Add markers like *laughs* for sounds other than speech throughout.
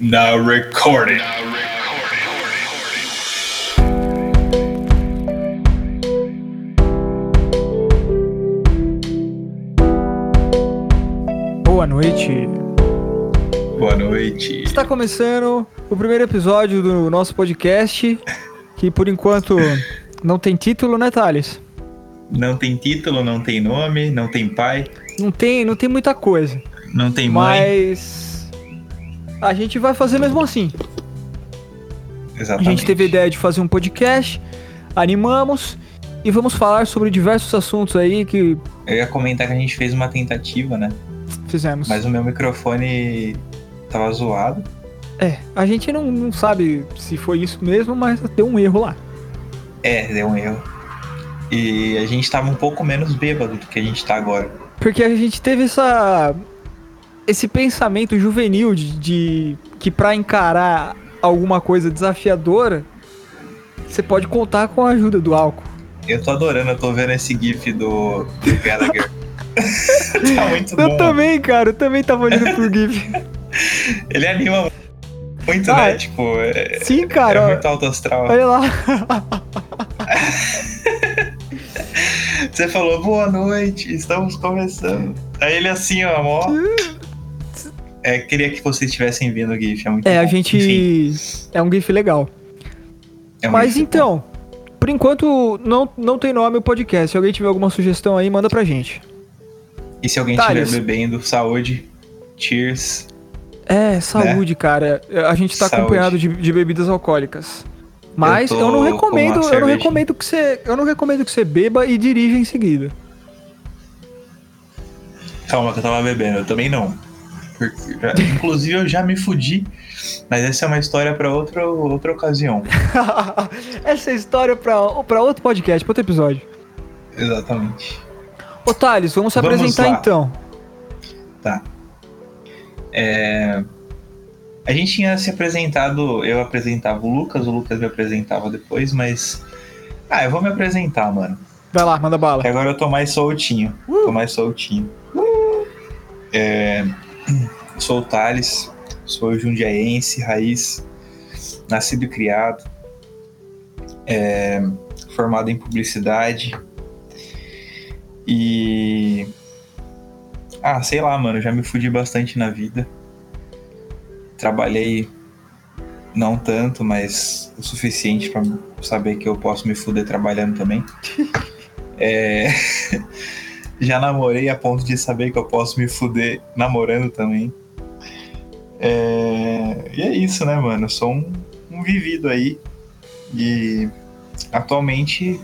Now recording. Boa noite. Boa noite. Está começando o primeiro episódio do nosso podcast, que por enquanto não tem título, né, Thales? Não tem título, não tem nome, não tem pai, Não tem, não tem muita coisa. não tem mãe. Mas a gente vai fazer mesmo assim. A Exatamente. gente teve a ideia de fazer um podcast, animamos e vamos falar sobre diversos assuntos aí que Eu ia comentar que a gente fez uma tentativa, né? fizemos. Mas o meu microfone tava zoado. É, a gente não, não sabe se foi isso mesmo, mas deu um erro lá. É, deu um erro. E a gente tava um pouco menos bêbado do que a gente tá agora. Porque a gente teve essa esse pensamento juvenil de, de que pra encarar alguma coisa desafiadora, você pode contar com a ajuda do álcool. Eu tô adorando, eu tô vendo esse gif do, do Gallagher. *laughs* tá muito Eu bom. também, cara, eu também tava olhando pro GIF. *laughs* Ele anima muito, Ah, né? é. Tipo, é, Sim, é cara, ó, muito alto astral. olha lá. *laughs* Você falou, boa noite, estamos começando. Aí ele assim, ó, mó. É, queria que vocês tivessem vindo o GIF, é muito É, bom. a gente. Enfim, É um GIF legal. é um Mas GIF bom. então, por enquanto não, não tem nome o podcast. Se alguém tiver alguma sugestão aí, manda pra gente. E se alguém estiver bebendo, saúde, cheers. É, saúde, cara. A gente tá Saúde. acompanhado de, de bebidas alcoólicas. Mas Eu eu, não com recomendo, eu não recomendo que você, eu não recomendo que você beba e dirija em seguida. Calma, que eu tava bebendo, eu também não. Já- inclusive eu já me fudi, mas essa é uma história pra outra, outra ocasião. *laughs* Essa é história pra, pra outro podcast, pra outro episódio. Exatamente. Ô Thales, vamos se Vamos apresentar lá. então. Tá. É, A gente tinha se apresentado, eu apresentava o Lucas, o Lucas me apresentava depois, mas. Ah, eu vou me apresentar, mano. Vai lá, manda bala. Agora eu tô mais soltinho. Tô mais soltinho. É, Sou o Thales, sou jundiaense, raiz, nascido e criado, é, formado em publicidade. E. Ah, sei lá, mano, já me fudi bastante na vida. Trabalhei não tanto, mas o suficiente pra saber que eu posso me fuder trabalhando também. *laughs* É, Já namorei a ponto de saber que eu posso me fuder namorando também. É, E é isso, né, mano? Eu sou um, um vivido aí. E atualmente,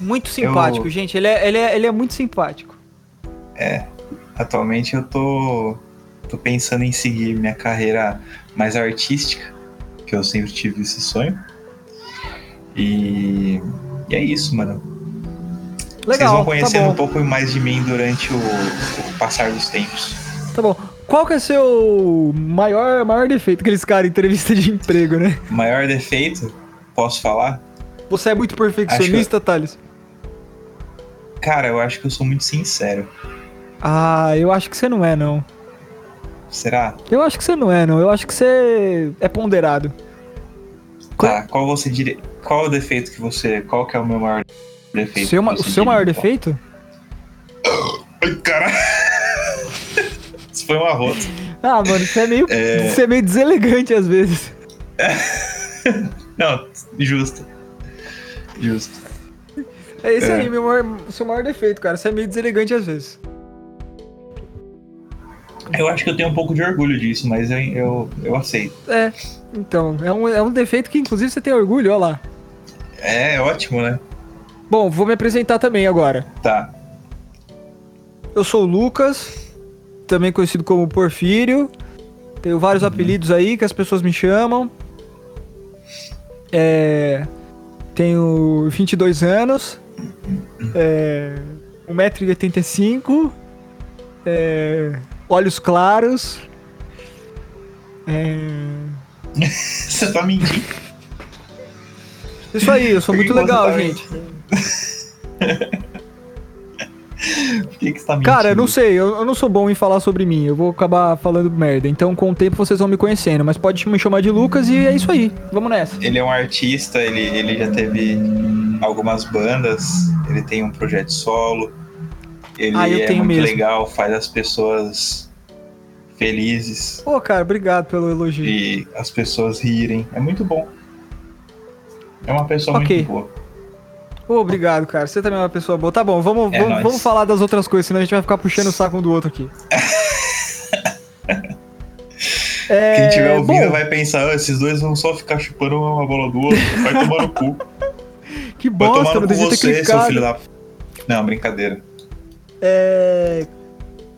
Muito simpático, Eu- gente. Ele é, ele, é, ele é muito simpático. atualmente eu tô, tô pensando em seguir minha carreira mais artística, que eu sempre tive esse sonho. E, e é isso, mano. Vocês Legal, vão tá conhecendo bom. um pouco mais de mim durante o, o passar dos tempos. Tá bom. Qual que é seu maior, maior defeito? Aqueles caras em entrevista de emprego, né? Maior defeito, posso falar? Você é muito perfeccionista, Thales? Cara, eu acho que eu sou muito sincero. Ah, eu acho que você não é, não. Será? Eu acho que você não é, não. Eu acho que você é ponderado. Tá, qual você diria. Qual é o defeito que você. Qual que é o meu maior defeito? Seu, ma- que o seu maior defeito? Ai, caralho! *laughs* Isso foi uma rota. Ah, mano, você é meio, É. você é meio deselegante às vezes. *laughs* Não, justo. Justo. É esse É. aí, meu maior, o seu maior defeito, cara. Você é meio deselegante às vezes. Eu acho que eu tenho um pouco de orgulho disso, mas eu, eu, eu aceito. É, então, é um, é um defeito que inclusive você tem orgulho, ó lá. É ótimo, né? Bom, vou me apresentar também agora. Tá. Eu sou o Lucas, também conhecido como Porfírio. Tenho vários apelidos aí que as pessoas me chamam. É, tenho 22 anos. É, 1,85m. É, olhos claros. É, *laughs* Você tá mentindo. isso aí, eu sou muito legal, tá gente. Por que, que você tá mentindo? Cara, eu não sei, eu, eu não sou bom em falar sobre mim, eu vou acabar falando merda. Então, com o tempo, vocês vão me conhecendo, mas pode me chamar de Lucas e é isso aí. Vamos nessa. Ele é um artista, ele, ele já teve algumas bandas, ele tem um projeto solo. Ele Ah, eu é muito mesmo. legal, faz as pessoas felizes Pô, cara, obrigado pelo elogio. e as pessoas rirem. É muito bom. É uma pessoa Ok. muito boa. Pô, obrigado, cara. Você também é uma pessoa boa. Tá bom, vamos, É vamos, vamos falar das outras coisas, senão a gente vai ficar puxando o saco um do outro aqui. *laughs* É, Quem estiver ouvindo bom, vai pensar, "Ah, esses dois vão só ficar chupando uma bola do outro, vai tomar no cu. *laughs* que Vai tomar bosta, no cu você, seu filho da... Não, brincadeira. É...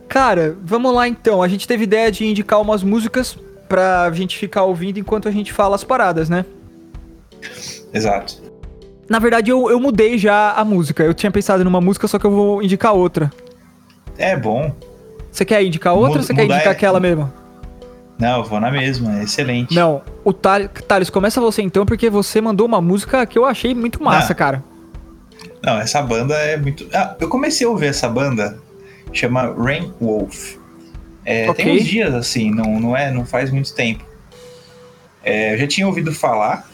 Cara, vamos lá então. A gente teve ideia de indicar umas músicas pra gente ficar ouvindo enquanto a gente fala as paradas, né? Exato. Na verdade, eu, eu mudei já a música. Eu tinha pensado numa música, só que eu vou indicar outra. É bom. Você quer indicar outra Muda- ou você quer indicar é- aquela mesmo? Não, eu vou na mesma, é excelente. Não, o Thales, Thales, começa você então, porque você mandou uma música que eu achei muito massa, Ah. cara. Não, essa banda é muito. Ah, eu comecei a ouvir essa banda, chama Rain Wolf. É, Ok. Tem uns dias assim, não, não é, não faz muito tempo. É, eu já tinha ouvido falar,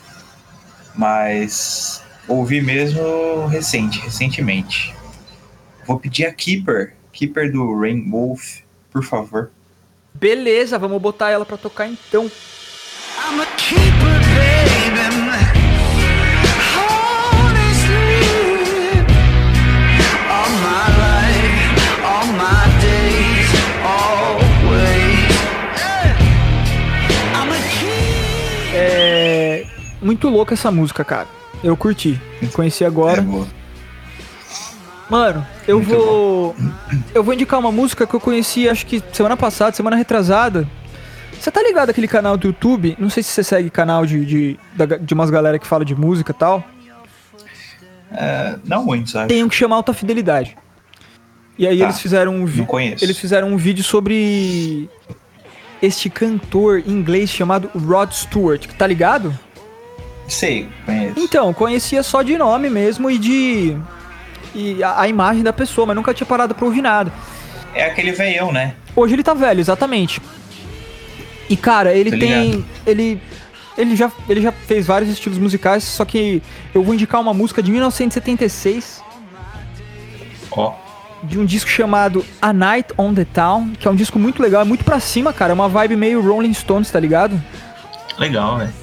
mas ouvi mesmo recente, recentemente. Vou pedir a Keeper, Keeper do Rain Wolf, por favor. Beleza, vamos botar ela pra tocar então. I'm a keeper, baby. É. Muito louca essa música, cara. Eu curti. Conheci É agora. boa. Mano, eu Muito vou. Eu vou indicar uma música que eu conheci, acho que semana passada, semana retrasada. Você tá ligado aquele canal do YouTube? Não sei se você segue canal de, de, de umas galera que fala de música e tal. É, não muito, sabe? Tem um que chama Alta Fidelidade. E aí Tá. eles fizeram um vídeo. Eles fizeram um vídeo sobre este cantor inglês chamado Rod Stewart, tá ligado? Sei, conheço. Então, conhecia só de nome mesmo e de. E a, a imagem da pessoa, mas nunca tinha parado pra ouvir nada. É aquele veião, né? Hoje ele tá velho, exatamente. E cara, ele Tô tem. ligado. Ele. Ele já, ele já fez vários estilos musicais, só que eu vou indicar uma música de 1976, Ó, de um disco chamado A Night on the Town, que é um disco muito legal, é muito pra cima, cara, é uma vibe meio Rolling Stones, tá ligado? legal, velho.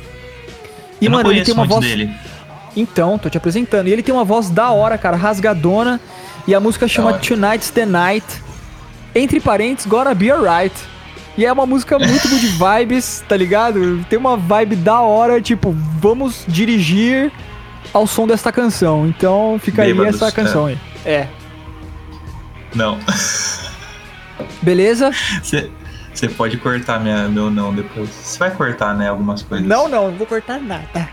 E Eu mano, ele tem uma voz. dele. Então, tô te apresentando. E ele tem uma voz da hora, cara, rasgadona. E a música chama. Tonight's the Night. Entre parênteses, Gonna Be Alright. E é uma música *laughs* muito good vibes, tá ligado? Tem uma vibe da hora, tipo, vamos dirigir ao som desta canção. Então fica aí Bêbados, essa canção aí. É. Não. Beleza? Você pode cortar minha, meu não depois. Você vai cortar, né? Algumas coisas. Não, não, não vou cortar nada.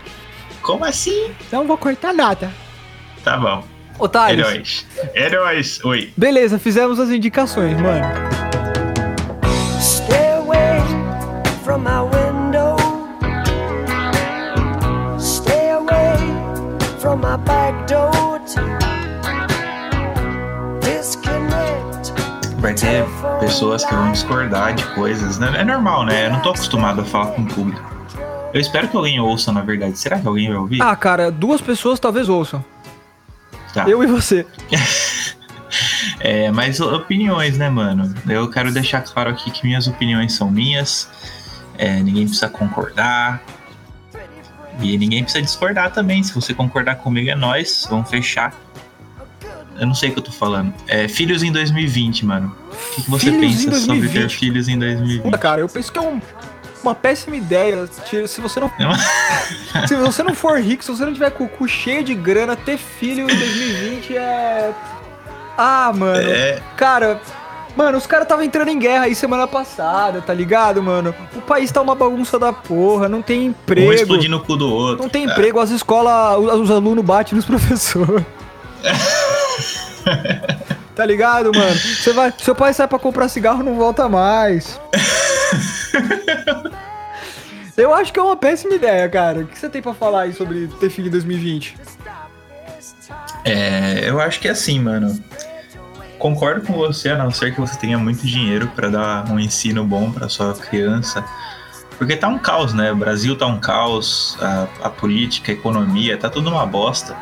Como assim? Não vou cortar nada. Tá bom. Otários. Heróis. Heróis. Oi. Beleza, fizemos as indicações, mano. Stay away from my window. Stay away from my back door. Disconnect. Vai ter pessoas que vão discordar de coisas. né? É normal, né? Eu não tô acostumado a falar com o público. Eu espero que alguém ouça, na verdade. Será que alguém vai ouvir? Ah, cara, duas pessoas talvez ouçam. tá. Eu e você. *laughs* É, mas opiniões, né, mano? Eu quero deixar claro aqui que minhas opiniões são minhas. É, ninguém precisa concordar. E ninguém precisa discordar também. Se você concordar comigo, é nós. Vamos fechar. Eu não sei o que eu tô falando. É, filhos em 2020, mano. O que, você Filhos em pensa sobre ter 2020? filhos em 2020? Puta, cara, eu penso que é um- uma péssima ideia. Se você não. *laughs* se você não for rico, se você não tiver com o cu cheio de grana, ter filho em 2020 é. Ah, mano. É, Cara. Mano, os caras estavam entrando em guerra aí semana passada, tá ligado, mano? O país tá uma bagunça da porra, não tem um emprego. explodindo o cu do outro. Não tem emprego, as escolas, os os alunos batem nos *laughs* professores. *laughs* tá ligado, mano? Você vai, seu pai sai pra comprar cigarro e não volta mais. *laughs* Eu acho que é uma péssima ideia, cara. O que você tem pra falar aí sobre ter filho em 2020? É, eu acho que é assim, mano. concordo com você, a não ser que você tenha muito dinheiro pra dar um ensino bom pra sua criança. Porque tá um caos, né? O Brasil tá um caos, a, a política, a economia, tá tudo uma bosta.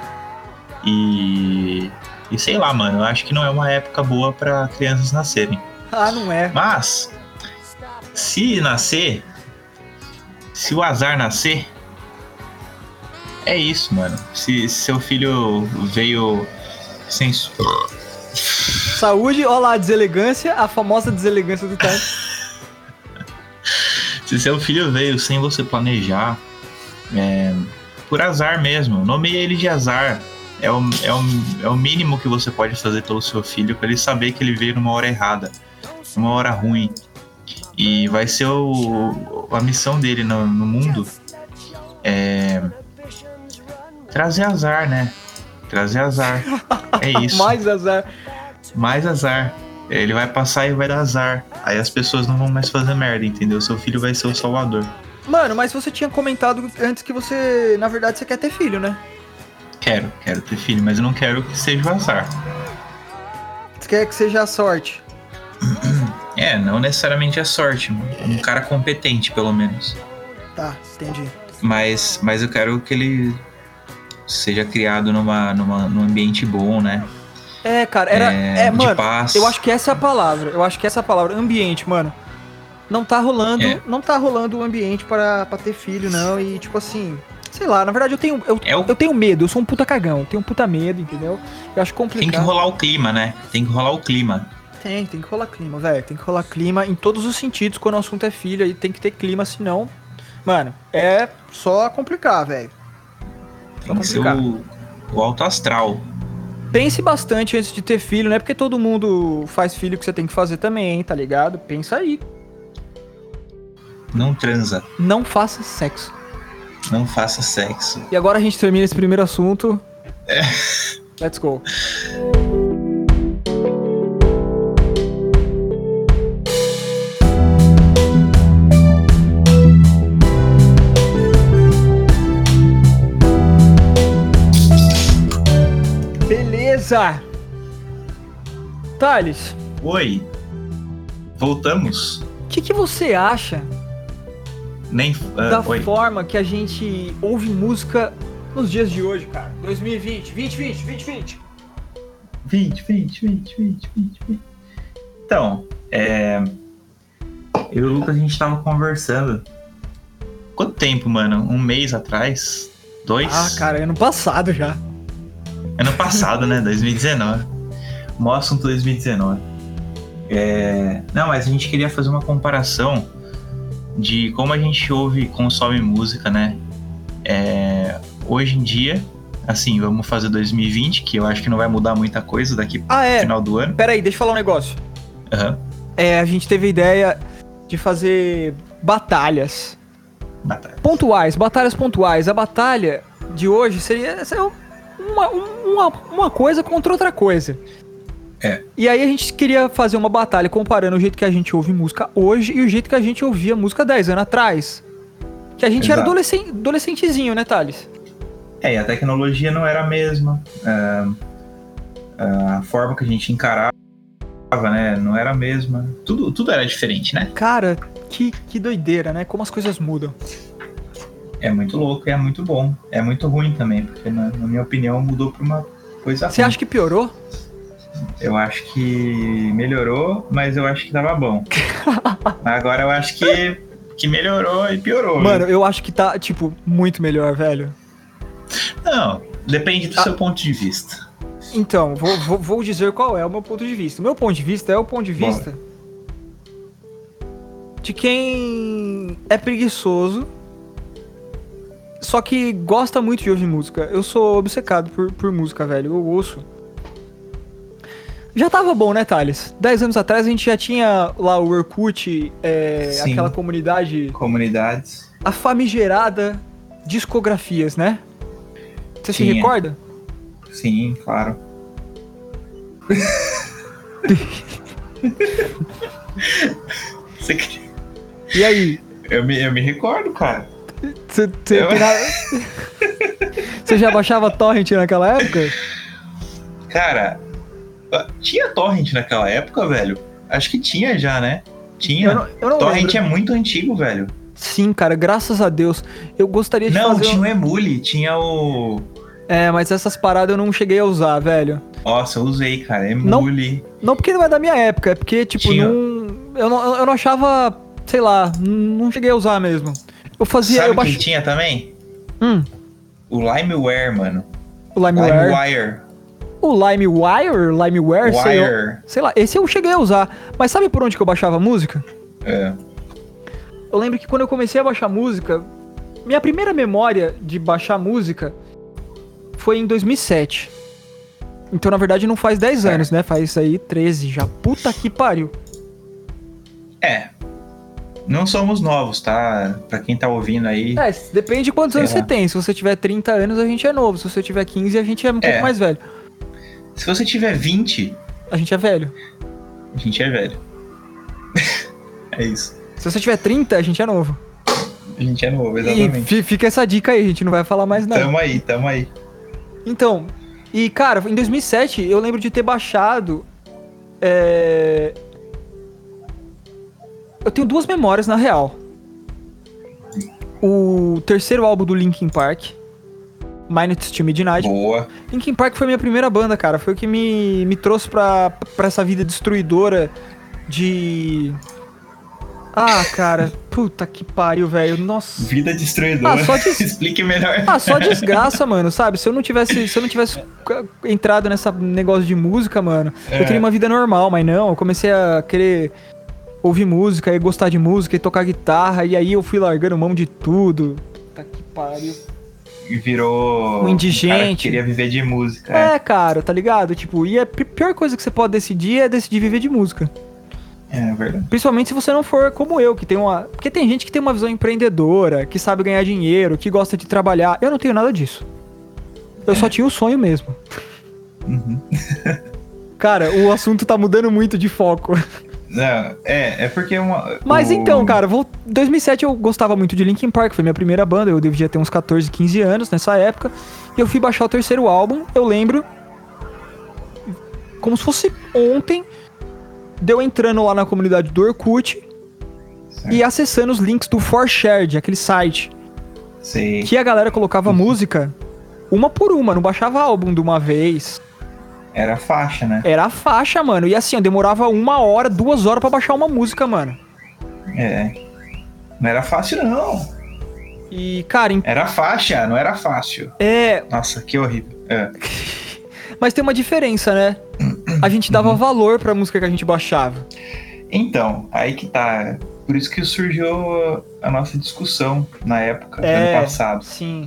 E. E sei lá, mano, eu acho que não é uma época boa pra crianças nascerem. Ah, não é. Mas, se nascer, se o azar nascer, é isso, mano. Se, se seu filho veio sem. Saúde, olha lá, a deselegância, a famosa deselegância do time. *laughs* Se seu filho veio sem você planejar, é, por azar mesmo, nomeie ele de azar. É o, é, o, é o mínimo que você pode fazer pelo seu filho para ele saber que ele veio numa hora errada, numa hora ruim. E vai ser o, a missão dele no, no mundo é trazer azar, né? Trazer azar. É *laughs* isso. Mais azar. mais azar. Ele vai passar e vai dar azar. Aí as pessoas não vão mais fazer merda, entendeu? Seu filho vai ser o salvador. Mano, mas você tinha comentado antes que você, na verdade, você quer ter filho, né? Quero, quero ter filho, mas eu não quero que seja o azar. Você quer que seja a sorte. É, não necessariamente a sorte. Um cara competente, pelo menos. Tá, entendi. Mas, mas eu quero que ele seja criado numa, numa, num ambiente bom, né? É, cara, era. É, É, de mano, paz. eu acho que essa é a palavra. Eu acho que essa é a palavra. Ambiente, mano. Não tá rolando. É. Não tá rolando o ambiente para pra ter filho, não. E, tipo assim. Sei lá, na verdade eu tenho. Eu, É o- eu tenho medo, eu sou um puta cagão. Eu tenho um puta medo, entendeu? Eu acho complicado. Tem que rolar o clima, né? Tem que rolar o clima. Tem, tem que rolar clima, velho. Tem que rolar clima em todos os sentidos quando o assunto é filho. Aí tem que ter clima, senão. Mano, é só complicar, velho. Tem que ser o, o alto astral. Pense bastante antes de ter filho, não é porque todo mundo faz filho que você tem que fazer também, tá ligado? Pensa aí. Não transa. Não faça sexo. Não faça sexo. E agora a gente termina esse primeiro assunto. Let's go. Beleza! Thales, Oi. Voltamos? o que, que você acha Nem. ah, da oi. forma que a gente ouve música nos dias de hoje, cara? 2020, 2020, 2020. 20, 20, 20, 20, 20, 20. Então, é. Eu e o Lucas, a gente tava conversando. Quanto tempo, mano? Um mês atrás? Dois? Ah, cara, ano passado já. Ano passado, né? 2019. Mó assunto 2019. É... Não, mas a gente queria fazer uma comparação de como a gente ouve e consome música, né? É... Hoje em dia, assim, vamos fazer 2020, que eu acho que não vai mudar muita coisa daqui pro Ah, é. final do ano. Pera aí, deixa eu falar um negócio. Aham. É, a gente teve a ideia de fazer batalhas Batalha. pontuais, batalhas pontuais. A batalha de hoje seria, seria uma, uma, uma coisa contra outra coisa. É. E aí a gente queria fazer uma batalha comparando o jeito que a gente ouve música hoje e o jeito que a gente ouvia música 10 anos atrás. Que a gente era Exato. adolescente, adolescentezinho, né, Thales? É, e a tecnologia não era a mesma. é, a forma que a gente encarava, né? Não era a mesma. Tudo, tudo era diferente, né? Cara, que, que doideira, né? Como as coisas mudam. É muito louco e é muito bom. É muito ruim também, porque na, na minha opinião mudou pra uma coisa Você ruim. acha que piorou? Eu acho que melhorou, mas eu acho que tava bom. *laughs* Agora eu acho que, que melhorou e piorou. viu? Mano, eu acho que tá, tipo, muito melhor, velho. Não, depende do Ah. seu ponto de vista. Então, vou, vou, vou dizer qual é o meu ponto de vista. O meu ponto de vista é o ponto de Bora. vista de quem é preguiçoso, só que gosta muito de ouvir música. Eu sou obcecado por, por música, velho. Eu ouço. Já tava bom, né, Thales? Dez anos atrás a gente já tinha lá o Orkut, é, Sim. aquela comunidade, Comunidades. a famigerada discografias, né? Você se Tinha. recorda? Sim, claro. Você *laughs* E aí? eu, me, eu me recordo, cara. Você Eu- *laughs* já baixava torrent naquela época? Cara, tinha torrent naquela época, velho? Acho que tinha já, né? Tinha. Eu não, eu não torrent lembro. é muito antigo, velho. Sim, cara, graças a Deus. Eu gostaria de Não, fazer. tinha um- o Emule, tinha o. É, mas essas paradas eu não cheguei a usar, velho. Nossa, eu usei, cara. Emule. Não porque não é da minha época, é porque, tipo, Tinha. não, eu, não, eu não achava, sei lá, não cheguei a usar mesmo. Eu fazia, Sabe eu baixei. tinha também? Hum, O Limeware, mano. o Limeware. Limewire. O Limewire, Limeware, sei, eu- Wire. sei lá, esse eu cheguei a usar. Mas sabe por onde que eu baixava música? É. Eu lembro que quando eu comecei a baixar música, minha primeira memória de baixar música foi em 2007. Então, na verdade, não faz 10 Certo. anos, né? Faz aí 13 já. Puta que pariu. É. Não somos novos, tá? Pra quem tá ouvindo aí. É, depende de quantos anos lá. você tem. Se você tiver 30 anos, a gente é novo. Se você tiver 15, a gente é um pouco É. mais velho. Se você tiver 20, A gente é velho. a gente é velho. *laughs* é isso. Se você tiver 30, a gente é novo. A gente é novo, E exatamente. fi- fica essa dica aí, a gente não vai falar mais nada. Tamo aí, tamo aí. Então, e cara, em 2007 eu lembro de ter baixado. é, Eu tenho duas memórias na real. O terceiro álbum do Linkin Park, Minutes to Midnight. Boa. Linkin Park foi minha primeira banda, cara. Foi o que me, me trouxe pra, pra essa vida destruidora de. Ah, cara. Puta que pariu, velho. Nossa. Vida destruidora. Ah, só des- *laughs* Explique melhor. Ah, só desgraça, mano, sabe? Se eu não tivesse, se eu não tivesse entrado nessa negócio de música, mano, É. eu teria uma vida normal, mas não, eu comecei a querer ouvir música e gostar de música e tocar guitarra, e aí eu fui largando mão de tudo. Puta que pariu. Virou. Um indigente. cara que queria viver de música. É, É, cara, tá ligado? Tipo, e a pi- pior coisa que você pode decidir é decidir viver de música. é verdade. Principalmente se você não for como eu, que tem uma. Porque tem gente que tem uma visão empreendedora, que sabe ganhar dinheiro, que gosta de trabalhar. Eu não tenho nada disso. Eu só tinha o sonho mesmo. Uhum. *laughs* Cara, o assunto tá mudando muito de foco. Não, é, é porque uma. Mas o- então, cara, vou... 2007 eu gostava muito de Linkin Park, foi minha primeira banda, eu devia ter uns 14, 15 anos nessa época. E eu fui baixar o terceiro álbum, eu lembro, como se fosse ontem, deu entrando lá na comunidade do Orkut Certo. e acessando os links do 4Shared, aquele site, Sei. que a galera colocava música uma por uma, não baixava álbum de uma vez. Era faixa, né? Era a faixa, mano. E assim, eu demorava uma hora, duas horas pra baixar uma música, mano. É. Não era fácil, não. E, cara, em- Era faixa, não era fácil. é, Nossa, que horrível. É. *laughs* Mas tem uma diferença, né? A gente dava valor pra música que a gente baixava. Então, aí que tá. Por isso que surgiu a nossa discussão na época, É. ano passado. Sim.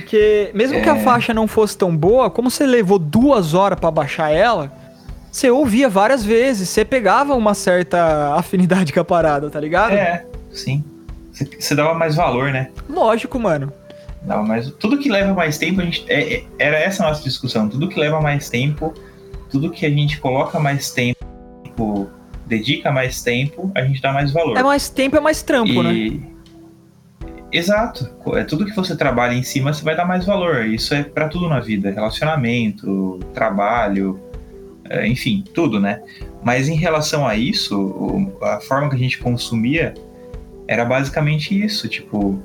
Porque mesmo que a É. faixa não fosse tão boa, como você levou duas horas pra baixar ela, você ouvia várias vezes, você pegava uma certa *laughs* afinidade com a parada, tá ligado? É, sim. Você- dava mais valor, né? Lógico, mano. Dava mais... Tudo que leva mais tempo, a gente... é- é- era essa a nossa discussão. Tudo que leva mais tempo, tudo que a gente coloca mais tempo, dedica mais tempo, a gente dá mais valor. É mais tempo, é mais trampo, né? Exato. É tudo que você trabalha em cima, você vai dar mais valor. Isso é pra tudo na vida, relacionamento, trabalho, é, enfim, tudo, né? Mas em relação a isso, a forma que a gente consumia era basicamente isso, tipo,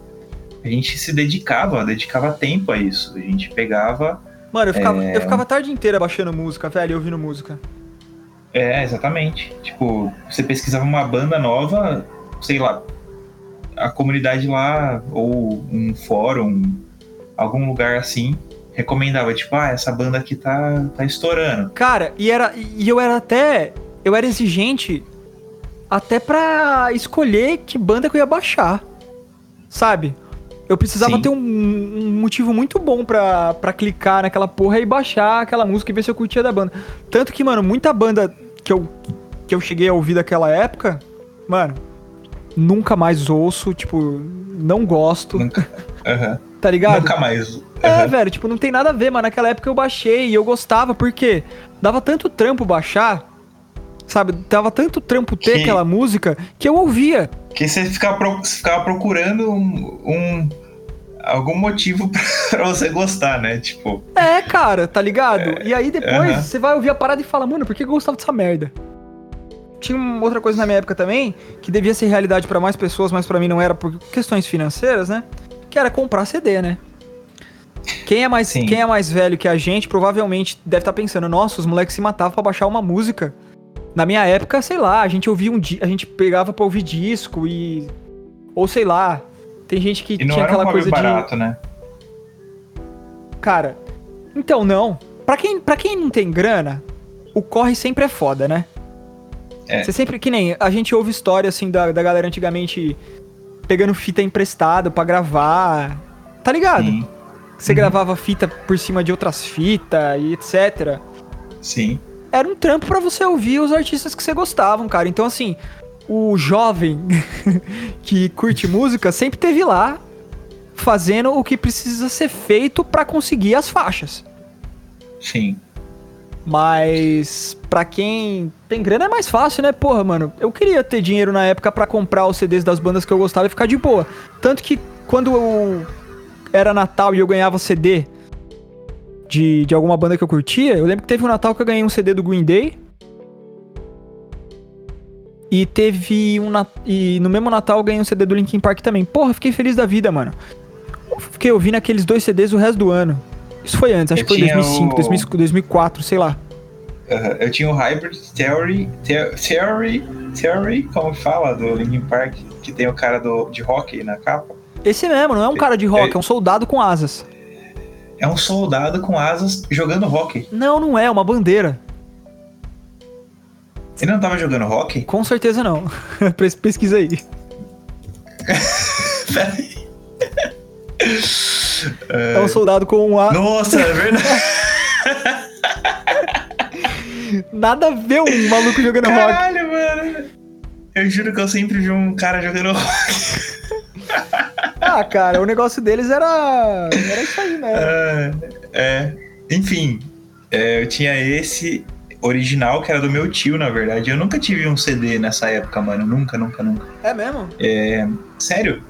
a gente se dedicava, dedicava tempo a isso. A gente pegava, Mano, eu ficava, É. eu ficava a tarde inteira baixando música, velho, ouvindo música. é, exatamente. Tipo, você pesquisava uma banda nova, sei lá, a comunidade lá, ou um fórum, algum lugar assim, recomendava, tipo, ah, essa banda aqui tá, tá estourando. Cara, e, era, e eu era até. Eu era exigente até pra escolher que banda que eu ia baixar. Sabe? Eu precisava Sim. ter um, um motivo muito bom pra, pra clicar naquela porra e baixar aquela música e ver se eu curtia da banda. Tanto que, mano, muita banda que eu, que eu cheguei a ouvir daquela época, mano, nunca mais ouço, tipo, não gosto, Nunca, Aham. *laughs* tá ligado? Nunca mais. É, Aham. velho, tipo, não tem nada a ver, mas naquela época eu baixei e eu gostava, porque dava tanto trampo baixar, sabe? Dava tanto trampo ter Que- aquela música que eu ouvia. Porque você ficava, pro- você ficava procurando um, um- algum motivo *laughs* pra, pra você gostar, né? Tipo, É, cara, tá ligado? E aí depois aham. você vai ouvir a parada e fala, mano, por que eu gostava dessa merda? Tinha uma outra coisa na minha época também, que devia ser realidade pra mais pessoas, mas pra mim não era por questões financeiras, né? Que era comprar CD, né? Quem é mais, Sim. quem é mais velho que a gente provavelmente deve estar pensando, nossa, os moleques se matavam pra baixar uma música. Na minha época, sei lá, a gente ouvia um di- a gente pegava pra ouvir disco e ou sei lá, tem gente que e não tinha era um aquela hobby coisa de barato, né? Cara, então não. Pra quem, pra quem não tem grana, o corre sempre é foda, né? É. Você sempre, que nem, a gente ouve história assim da, da galera antigamente pegando fita emprestada pra gravar. Tá ligado? Sim, Você Uhum. gravava fita por cima de outras fitas e etc. sim. Era um trampo pra você ouvir os artistas que você gostavam, cara. Então, assim, o jovem *laughs* que curte música sempre teve lá fazendo o que precisa ser feito pra conseguir as faixas. Sim. Mas pra quem tem grana é mais fácil, né? Porra, mano, eu queria ter dinheiro na época pra comprar os CDs das bandas que eu gostava e ficar de boa. Tanto que quando eu era Natal e eu ganhava CD de, de alguma banda que eu curtia, eu lembro que teve um Natal que eu ganhei um CD do Green Day. E teve um e no mesmo Natal eu ganhei um CD do Linkin Park também. Porra, fiquei feliz da vida, mano. Fiquei ouvindo aqueles dois CDs o resto do ano. Isso foi antes, acho Eu que foi tinha 2005, o- 2005, 2004, sei lá. Eu tinha o Hybrid Theory, The- Theory, Theory, como fala, do Linkin Park, que tem o cara do, de hockey na capa. Esse mesmo, não é um cara de rock, é um soldado com asas. É um soldado com asas jogando hockey. Não, não é, é uma bandeira. Ele não tava jogando hockey? Com certeza não. *laughs* Pes- Pesquisa aí. *laughs* Peraí. É um soldado com um a... Nossa, é verdade. *laughs* Nada a ver um maluco jogando rock. Caralho, mano. Eu juro que eu sempre vi um cara jogando hockey. Ah, cara, o negócio deles era. Era isso aí, né? Ah, é. Enfim, é, eu tinha esse original que era do meu tio, na verdade. Eu nunca tive um CD nessa época, mano. Nunca, nunca, nunca. É mesmo? Sério?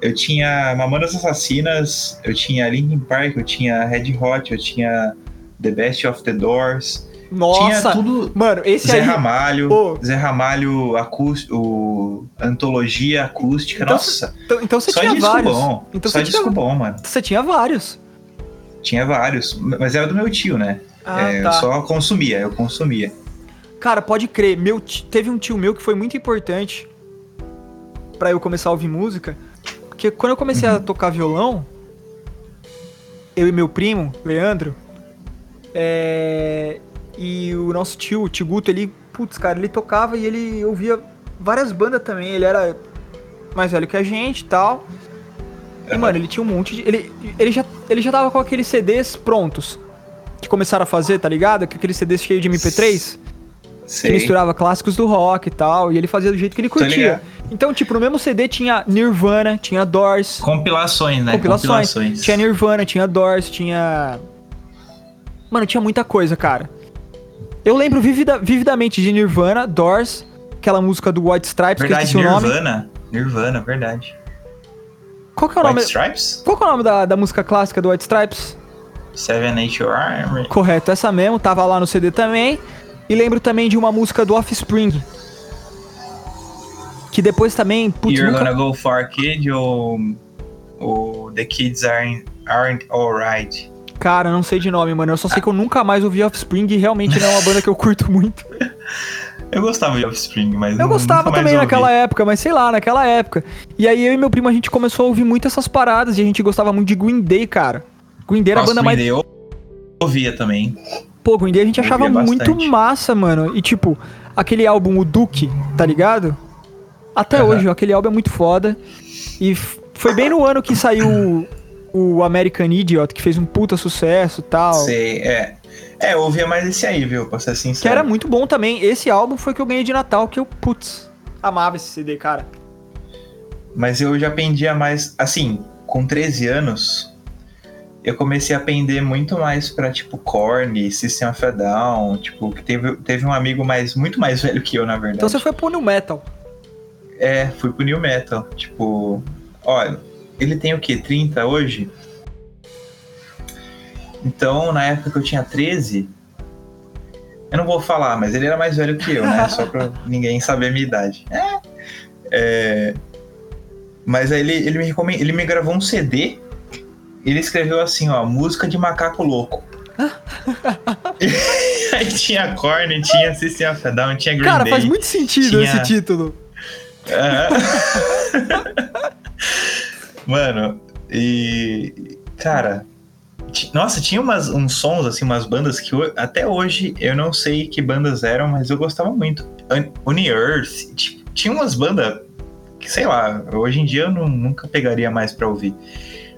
Eu tinha Mamonas Assassinas, eu tinha Linkin Park, eu tinha Red Hot, eu tinha The Best of the Doors. Nossa! Tinha tudo. Mano, esse Zé aí. Ramalho, Ô. Zé Ramalho acústico, o antologia acústica. Então Nossa, Então, então você só tinha disco vários. bom. Então só você disco tinha, bom, mano. você tinha vários. Tinha vários, mas era do meu tio, né? Ah, É, tá. Eu só consumia, eu consumia. Cara, pode crer, meu teve um tio meu que foi muito importante pra eu começar a ouvir música. Porque quando eu comecei a tocar violão, eu e meu primo, Leandro, é, e o nosso tio, o Tiguto, ele, putz, cara, ele tocava e ele ouvia várias bandas também. Ele era mais velho que a gente e tal. E, mano, ele tinha um monte de. Ele, ele, já, ele já tava com aqueles CDs prontos. Que começaram a fazer, tá ligado? Que Aqueles CDs cheios de MP3 que Sei. misturava clássicos do rock e tal, e ele fazia do jeito que ele curtia. Então, tipo, no mesmo CD tinha Nirvana, tinha Doors, Compilações, né? compilações, tinha Nirvana, tinha Doors, tinha... Mano, tinha muita coisa, cara. Eu lembro vivida- vividamente de Nirvana, Doors, aquela música do White Stripes, que eu Verdade, esqueci o nome. Nirvana. Nirvana, verdade. Qual que é o nome? White Stripes? Qual que é o nome da, da música clássica do White Stripes? Seven Nature Army. Correto, essa mesmo, tava lá no CD também. E lembro também de uma música do Offspring. Que depois também, putz, You're nunca... Gonna Go Far Kid ou, ou The Kids Aren't, aren't Alright. Cara, não sei de nome, mano. Eu só sei que eu nunca mais ouvi Offspring e realmente não é uma banda que eu curto muito. *laughs* Eu gostava de Offspring, mas Eu gostava também ouvi. naquela época, mas sei lá, naquela época. E aí eu e meu primo a gente começou a ouvir muito essas paradas e a gente gostava muito de Green Day, cara. Green Day era a Nossa, banda Green mais. Day eu ouvia também. Pô, Green Day a gente ouvia achava muito massa, mano. E tipo, aquele álbum, o Duke, tá ligado? Até Aham. hoje, aquele álbum é muito foda. E foi bem no ano que saiu o American Idiot, que fez um puta sucesso e tal. Sei, é. É, eu ouvia mais esse aí, viu? Pra ser Que sincero. era muito bom também. Esse álbum foi que eu ganhei de Natal, que eu, putz, amava esse CD, cara. Mas eu já pendia mais. Assim, com 13 anos, eu comecei a pender muito mais pra, tipo, Korn, System of a Down. Tipo, que teve, teve um amigo mais, muito mais velho que eu, na verdade. Então você foi pro New Metal. É, fui pro New Metal. Tipo, olha, ele tem o quê? 30 hoje? Então, na época que eu tinha 13, eu não vou falar, mas ele era mais velho que eu, né? *laughs* Só pra ninguém saber a minha idade. É. É, mas aí ele, ele, me recome- ele me gravou um CD. Ele escreveu assim, ó, música de macaco louco. *laughs* *laughs* aí tinha Korn, tinha System of a Down, tinha Green Cara, Day. faz muito sentido tinha- esse título. Aham. *laughs* Mano, e. Cara. Nossa, tinha umas, uns sons, assim, umas bandas que ho- até hoje eu não sei que bandas eram, mas eu gostava muito. Un- Uni-Earth, ti- tinha umas bandas que, sei lá, hoje em dia eu não- nunca pegaria mais pra ouvir.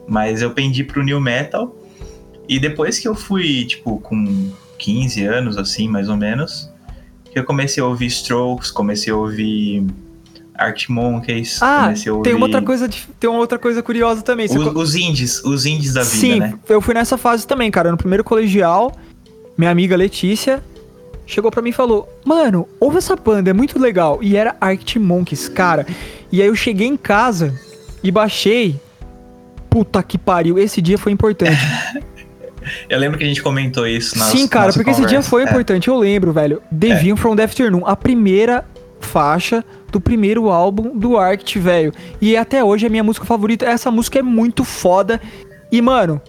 Mas eu pendi pro New Metal. E depois que eu fui, tipo, com 15 anos, assim, mais ou menos, eu comecei a ouvir Strokes, comecei a ouvir Arctic Monkeys, Ah, comecei a ouvir... tem uma outra coisa, tem uma outra coisa curiosa também. Os, co- os indies, os indies da vida, Sim, né? eu fui nessa fase também, cara. No primeiro colegial, minha amiga Letícia chegou pra mim e falou: Mano, ouve essa banda, é muito legal. E era Arctic Monkeys, cara. E aí eu cheguei em casa e baixei. Puta que pariu, esse dia foi importante. *laughs* Eu lembro que a gente comentou isso na Sim, cara, porque esse dia conversa. foi É. importante, eu lembro, velho. The View from the Afternoon, a primeira faixa do primeiro álbum do Arctic, velho. E até hoje é a minha música favorita. Essa música é muito foda. E, mano,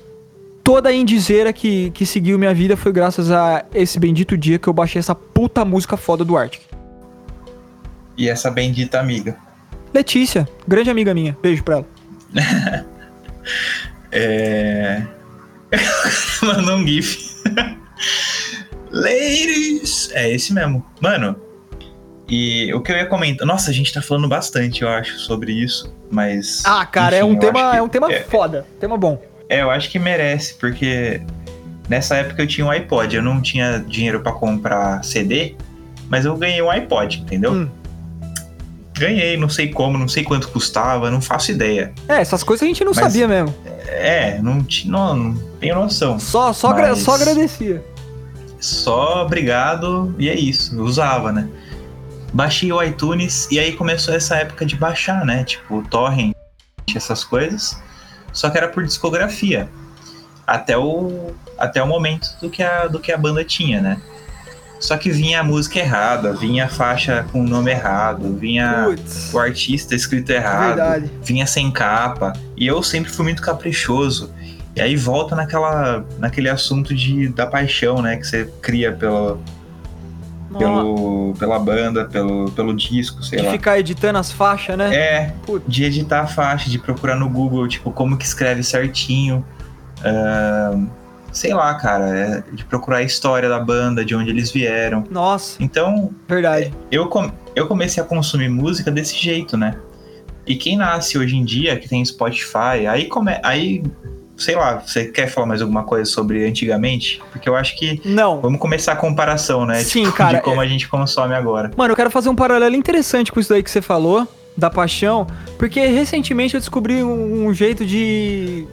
toda a indizeira que, que seguiu minha vida foi graças a esse bendito dia que eu baixei essa puta música foda do Arctic. E essa bendita amiga. Letícia, grande amiga minha. Beijo pra ela. *laughs* É... *laughs* Mandou um gif. *laughs* Ladies! É esse mesmo. Mano, e o que eu ia comentar... Nossa, a gente tá falando bastante, eu acho, sobre isso, mas... Ah, cara, é enfim, um eu tema, que- é um tema é, foda. Tema bom. É, eu acho que merece, porque nessa época eu tinha um iPod, eu não tinha dinheiro pra comprar CD, mas eu ganhei um iPod, entendeu? Hum. Ganhei, não sei como, não sei quanto custava, não faço ideia. É, essas coisas a gente não Mas- sabia mesmo. É, não, não, não tenho noção. Só, só, Mas- só agradecia. Só obrigado e é isso, usava, né? Baixei o iTunes e aí começou essa época de baixar, né? Tipo, torrent, essas coisas. Só que era por discografia. Até o, até o momento do que, a, do que a banda tinha, né? Só que vinha a música errada, vinha a faixa com o nome errado, vinha Putz, o artista escrito errado, verdade. vinha sem capa. E eu sempre fui muito caprichoso. E aí volta naquela, naquele assunto de, da paixão, né? Que você cria pela, pelo, pela banda, pelo, pelo disco, sei de lá. ficar editando as faixas, né? É, Putz. de editar a faixa, de procurar no Google, tipo, como que escreve certinho. Ahn, sei lá, cara, é, de procurar a história da banda, de onde eles vieram. Nossa, Então, verdade. eu, com- eu comecei a consumir música desse jeito, né? E quem nasce hoje em dia, que tem Spotify, aí come, aí, sei lá, você quer falar mais alguma coisa sobre antigamente? Porque eu acho que Não. vamos começar a comparação, né? Sim, Tipo, cara, De como a gente consome agora. Mano, eu quero fazer um paralelo interessante com isso daí que você falou, da paixão, porque recentemente eu descobri um, um jeito de.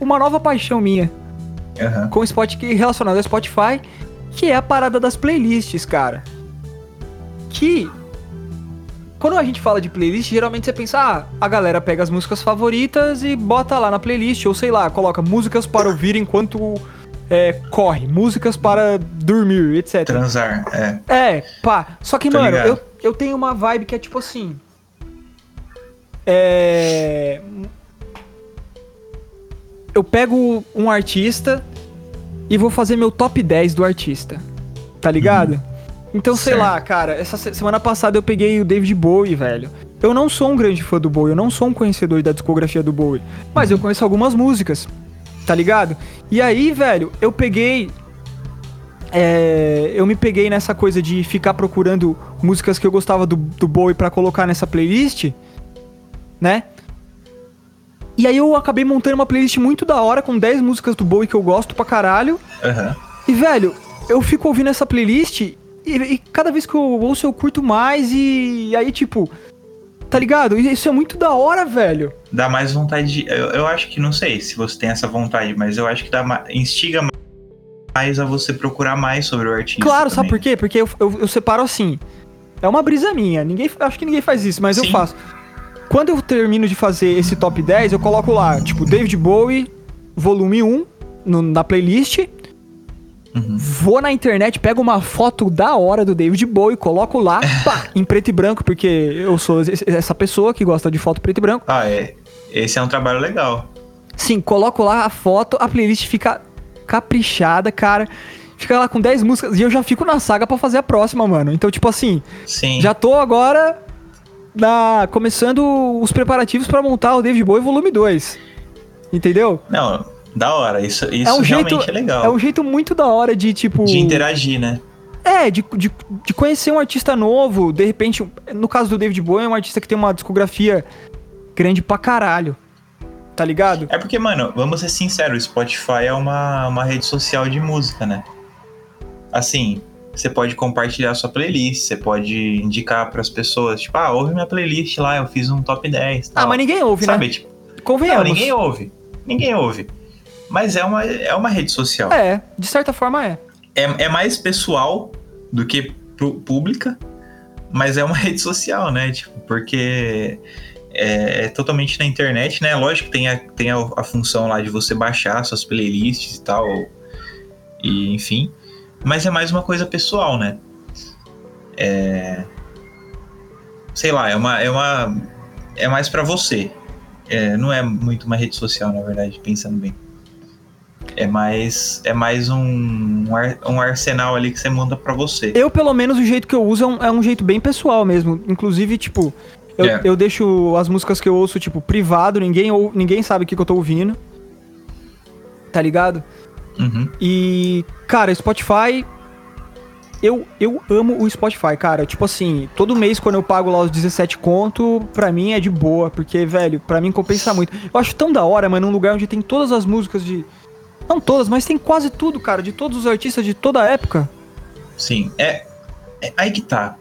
Uma nova paixão minha Aham. com o Spotify, relacionado ao Spotify, que é a parada das playlists, cara. Que. Quando a gente fala de playlist, geralmente você pensa, ah, a galera pega as músicas favoritas e bota lá na playlist, ou sei lá, coloca músicas para ouvir enquanto é, corre, músicas para dormir, etc. Transar, é. É, pá. Só que, Tô mano, ligado. eu, eu tenho uma vibe que é tipo assim. É. Eu pego um artista e vou fazer meu top 10 do artista. Tá ligado? Então, sei Uhum. Lá, cara, essa se- semana passada eu peguei o David Bowie, velho. Eu não sou um grande fã do Bowie, eu não sou um conhecedor da discografia do Bowie. Mas Uhum. eu conheço algumas músicas, tá ligado? E aí, velho, eu peguei é, eu me peguei nessa coisa de ficar procurando músicas que eu gostava do, do Bowie pra colocar nessa playlist, né? E aí eu acabei montando uma playlist muito da hora com 10 músicas do Bowie que eu gosto pra caralho. Aham. E, velho, eu fico ouvindo essa playlist e, e cada vez que eu ouço eu curto mais e, aí, tipo, tá ligado? Isso é muito da hora, velho. Dá mais vontade de. Eu, eu acho que, não sei se você tem essa vontade, mas eu acho que dá ma- instiga mais a você procurar mais sobre o artista. Claro, sabe por também. quê? Porque eu, eu, eu separo assim. É uma brisa minha. Ninguém, acho que ninguém faz isso, mas eu Sim. faço. quando eu termino de fazer esse top 10, eu coloco lá, tipo, David Bowie, volume 1, no- na playlist. Uhum. Vou na internet, pego uma foto da hora do David Bowie, coloco lá, *laughs* pá, em preto e branco, porque eu sou essa pessoa que gosta de foto preto e branco. Ah, é. Esse é um trabalho legal. Sim, coloco lá a foto, a playlist fica caprichada, cara. Fica lá com 10 músicas e eu já fico na saga pra fazer a próxima, mano. Então, tipo assim, Sim. já tô agora na, começando os preparativos pra montar o David Bowie volume 2. Entendeu? Não, da hora. Isso, isso é um realmente jeito, é legal. É um jeito muito da hora de, tipo. De interagir, né? É, de, de, de conhecer um artista novo. De repente, no caso do David Bowie, é um artista que tem uma discografia grande pra caralho. Tá ligado? É porque, mano, vamos ser sinceros, o Spotify é uma, uma rede social de música, né? Assim, você pode compartilhar sua playlist, você pode indicar pras pessoas, tipo, ah, ouve minha playlist lá, eu fiz um top 10. Ah, tal. mas ninguém ouve, Sabe, né? tipo, Convenhamos. não, ninguém ouve. Ninguém ouve. Mas é uma, é uma rede social. É, de certa forma é. É, é mais pessoal do que pública, mas é uma *laughs* rede social, né? Tipo, porque é, é totalmente na internet, né? Lógico que tem, a, tem a, a função lá de você baixar suas playlists e tal, e enfim. Mas é mais uma coisa pessoal, né? É, sei lá, é uma, é uma, é mais pra você. É, não é muito uma rede social, na verdade, pensando bem. É mais, é mais um, um ar- um arsenal ali que você manda pra você. Eu, pelo menos, o jeito que eu uso é um, é um jeito bem pessoal mesmo. Inclusive, tipo, eu, É. eu deixo as músicas que eu ouço, tipo, privado, ninguém, ou, ninguém sabe o que, que eu tô ouvindo. Tá ligado? Uhum. E, cara, Spotify. Eu, eu amo o Spotify, cara. Tipo assim, todo mês quando eu pago lá os 17 conto, pra mim é de boa, porque, velho, pra mim compensa muito. Eu acho tão da hora, mano, num lugar onde tem todas as músicas de. Não todas, mas tem quase tudo, cara, de todos os artistas de toda a época. Sim, é, é aí que tá.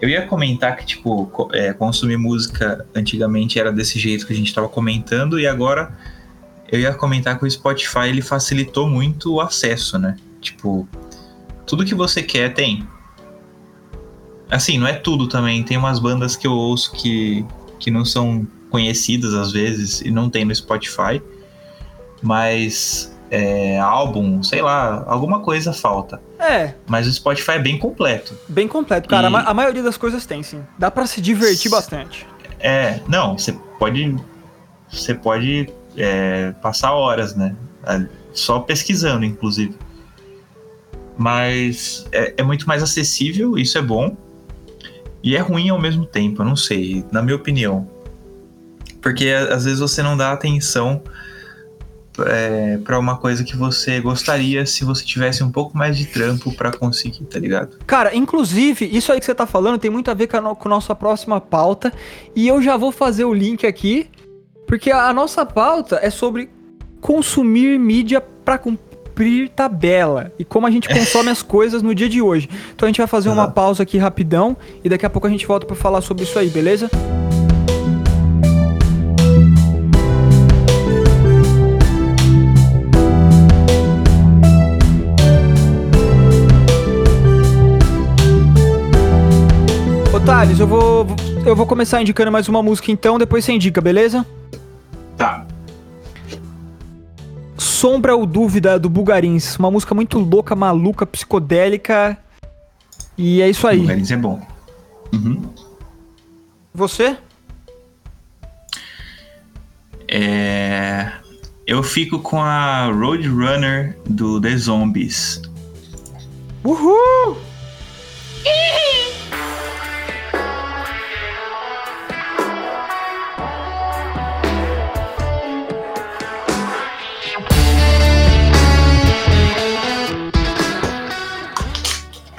Eu ia comentar que, tipo, é, consumir música antigamente era desse jeito que a gente tava comentando, e agora eu ia comentar que o Spotify ele facilitou muito o acesso, né? Tipo, tudo que você quer tem. Assim, não é tudo também. Tem umas bandas que eu ouço que, que não são conhecidas às vezes e não tem no Spotify. Mas é, álbum, sei lá, alguma coisa falta. É, Mas o Spotify é bem completo. Bem completo, cara. E- A, ma- a maioria das coisas tem, sim. Dá pra se divertir bastante. É, não, você pode. Você pode é, passar horas, né? É, Só pesquisando, inclusive. Mas é, é muito mais acessível, isso é bom. E é ruim ao mesmo tempo, eu não sei, na minha opinião. Porque às vezes você não dá atenção é, para uma coisa que você gostaria se você tivesse um pouco mais de trampo pra conseguir, tá ligado? Cara, inclusive, isso aí que você tá falando tem muito a ver com a, no- com a nossa próxima pauta. E eu já vou fazer o link aqui, porque a, a nossa pauta é sobre consumir mídia pra cumprir tabela. E como a gente consome as coisas no dia de hoje. Então a gente vai fazer uma Aham. pausa aqui rapidão e daqui a pouco a gente volta pra falar sobre isso aí, beleza? Ô Thales, eu vou, eu vou começar indicando mais uma música então, depois você indica, beleza? Tá. Sombra ou Dúvida do Bugarins. Uma música muito louca, maluca, psicodélica. E é isso aí. Lugares é bom. Uhum. Você? É, Eu fico com a Roadrunner do The Zombies. Uhul!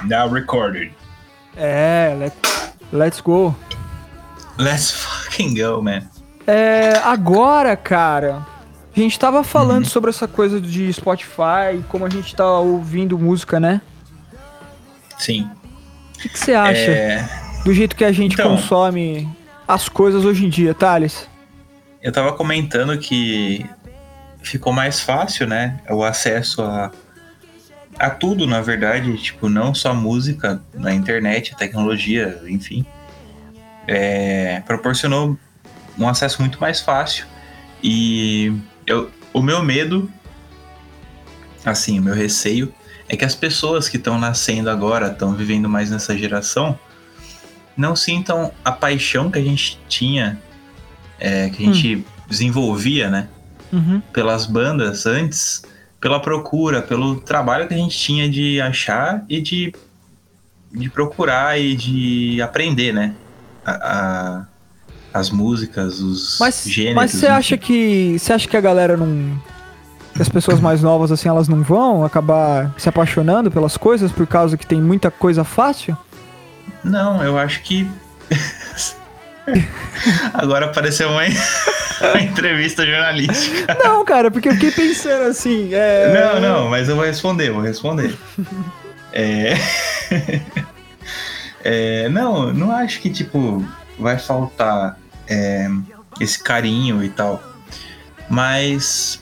Now recorded. É, let, let's go. Let's fucking go, man. É, agora, cara, a gente tava falando sobre essa coisa de Spotify, como a gente tá ouvindo música, né? Sim. O que que você acha É, do jeito que a gente Então. consome as coisas hoje em dia, Thales? eu tava comentando que ficou mais fácil, né? O acesso a, a tudo, na verdade. Tipo, não só música, na internet, a tecnologia, enfim. é, proporcionou um acesso muito mais fácil. E eu, o meu medo, assim, o meu receio, é que as pessoas que estão nascendo agora, estão vivendo mais nessa geração, não sintam a paixão que a gente tinha, é, que a gente desenvolvia, né? Uhum. pelas bandas antes, pela procura, pelo trabalho que a gente tinha de achar e de, de procurar e de aprender, né? A, a- as músicas, os Mas, gêneros. mas você acha que. Você acha que a galera não. Que as pessoas mais novas, assim, elas não vão acabar se apaixonando pelas coisas por causa que tem muita coisa fácil? Não, eu acho que. *laughs* Agora apareceu uma *laughs* entrevista jornalística. Não, cara, porque eu fiquei pensando assim. É... Não, não, mas eu vou responder, vou responder. *laughs* É... *laughs* É, Não, não acho que, tipo, vai faltar é, esse carinho e tal. Mas.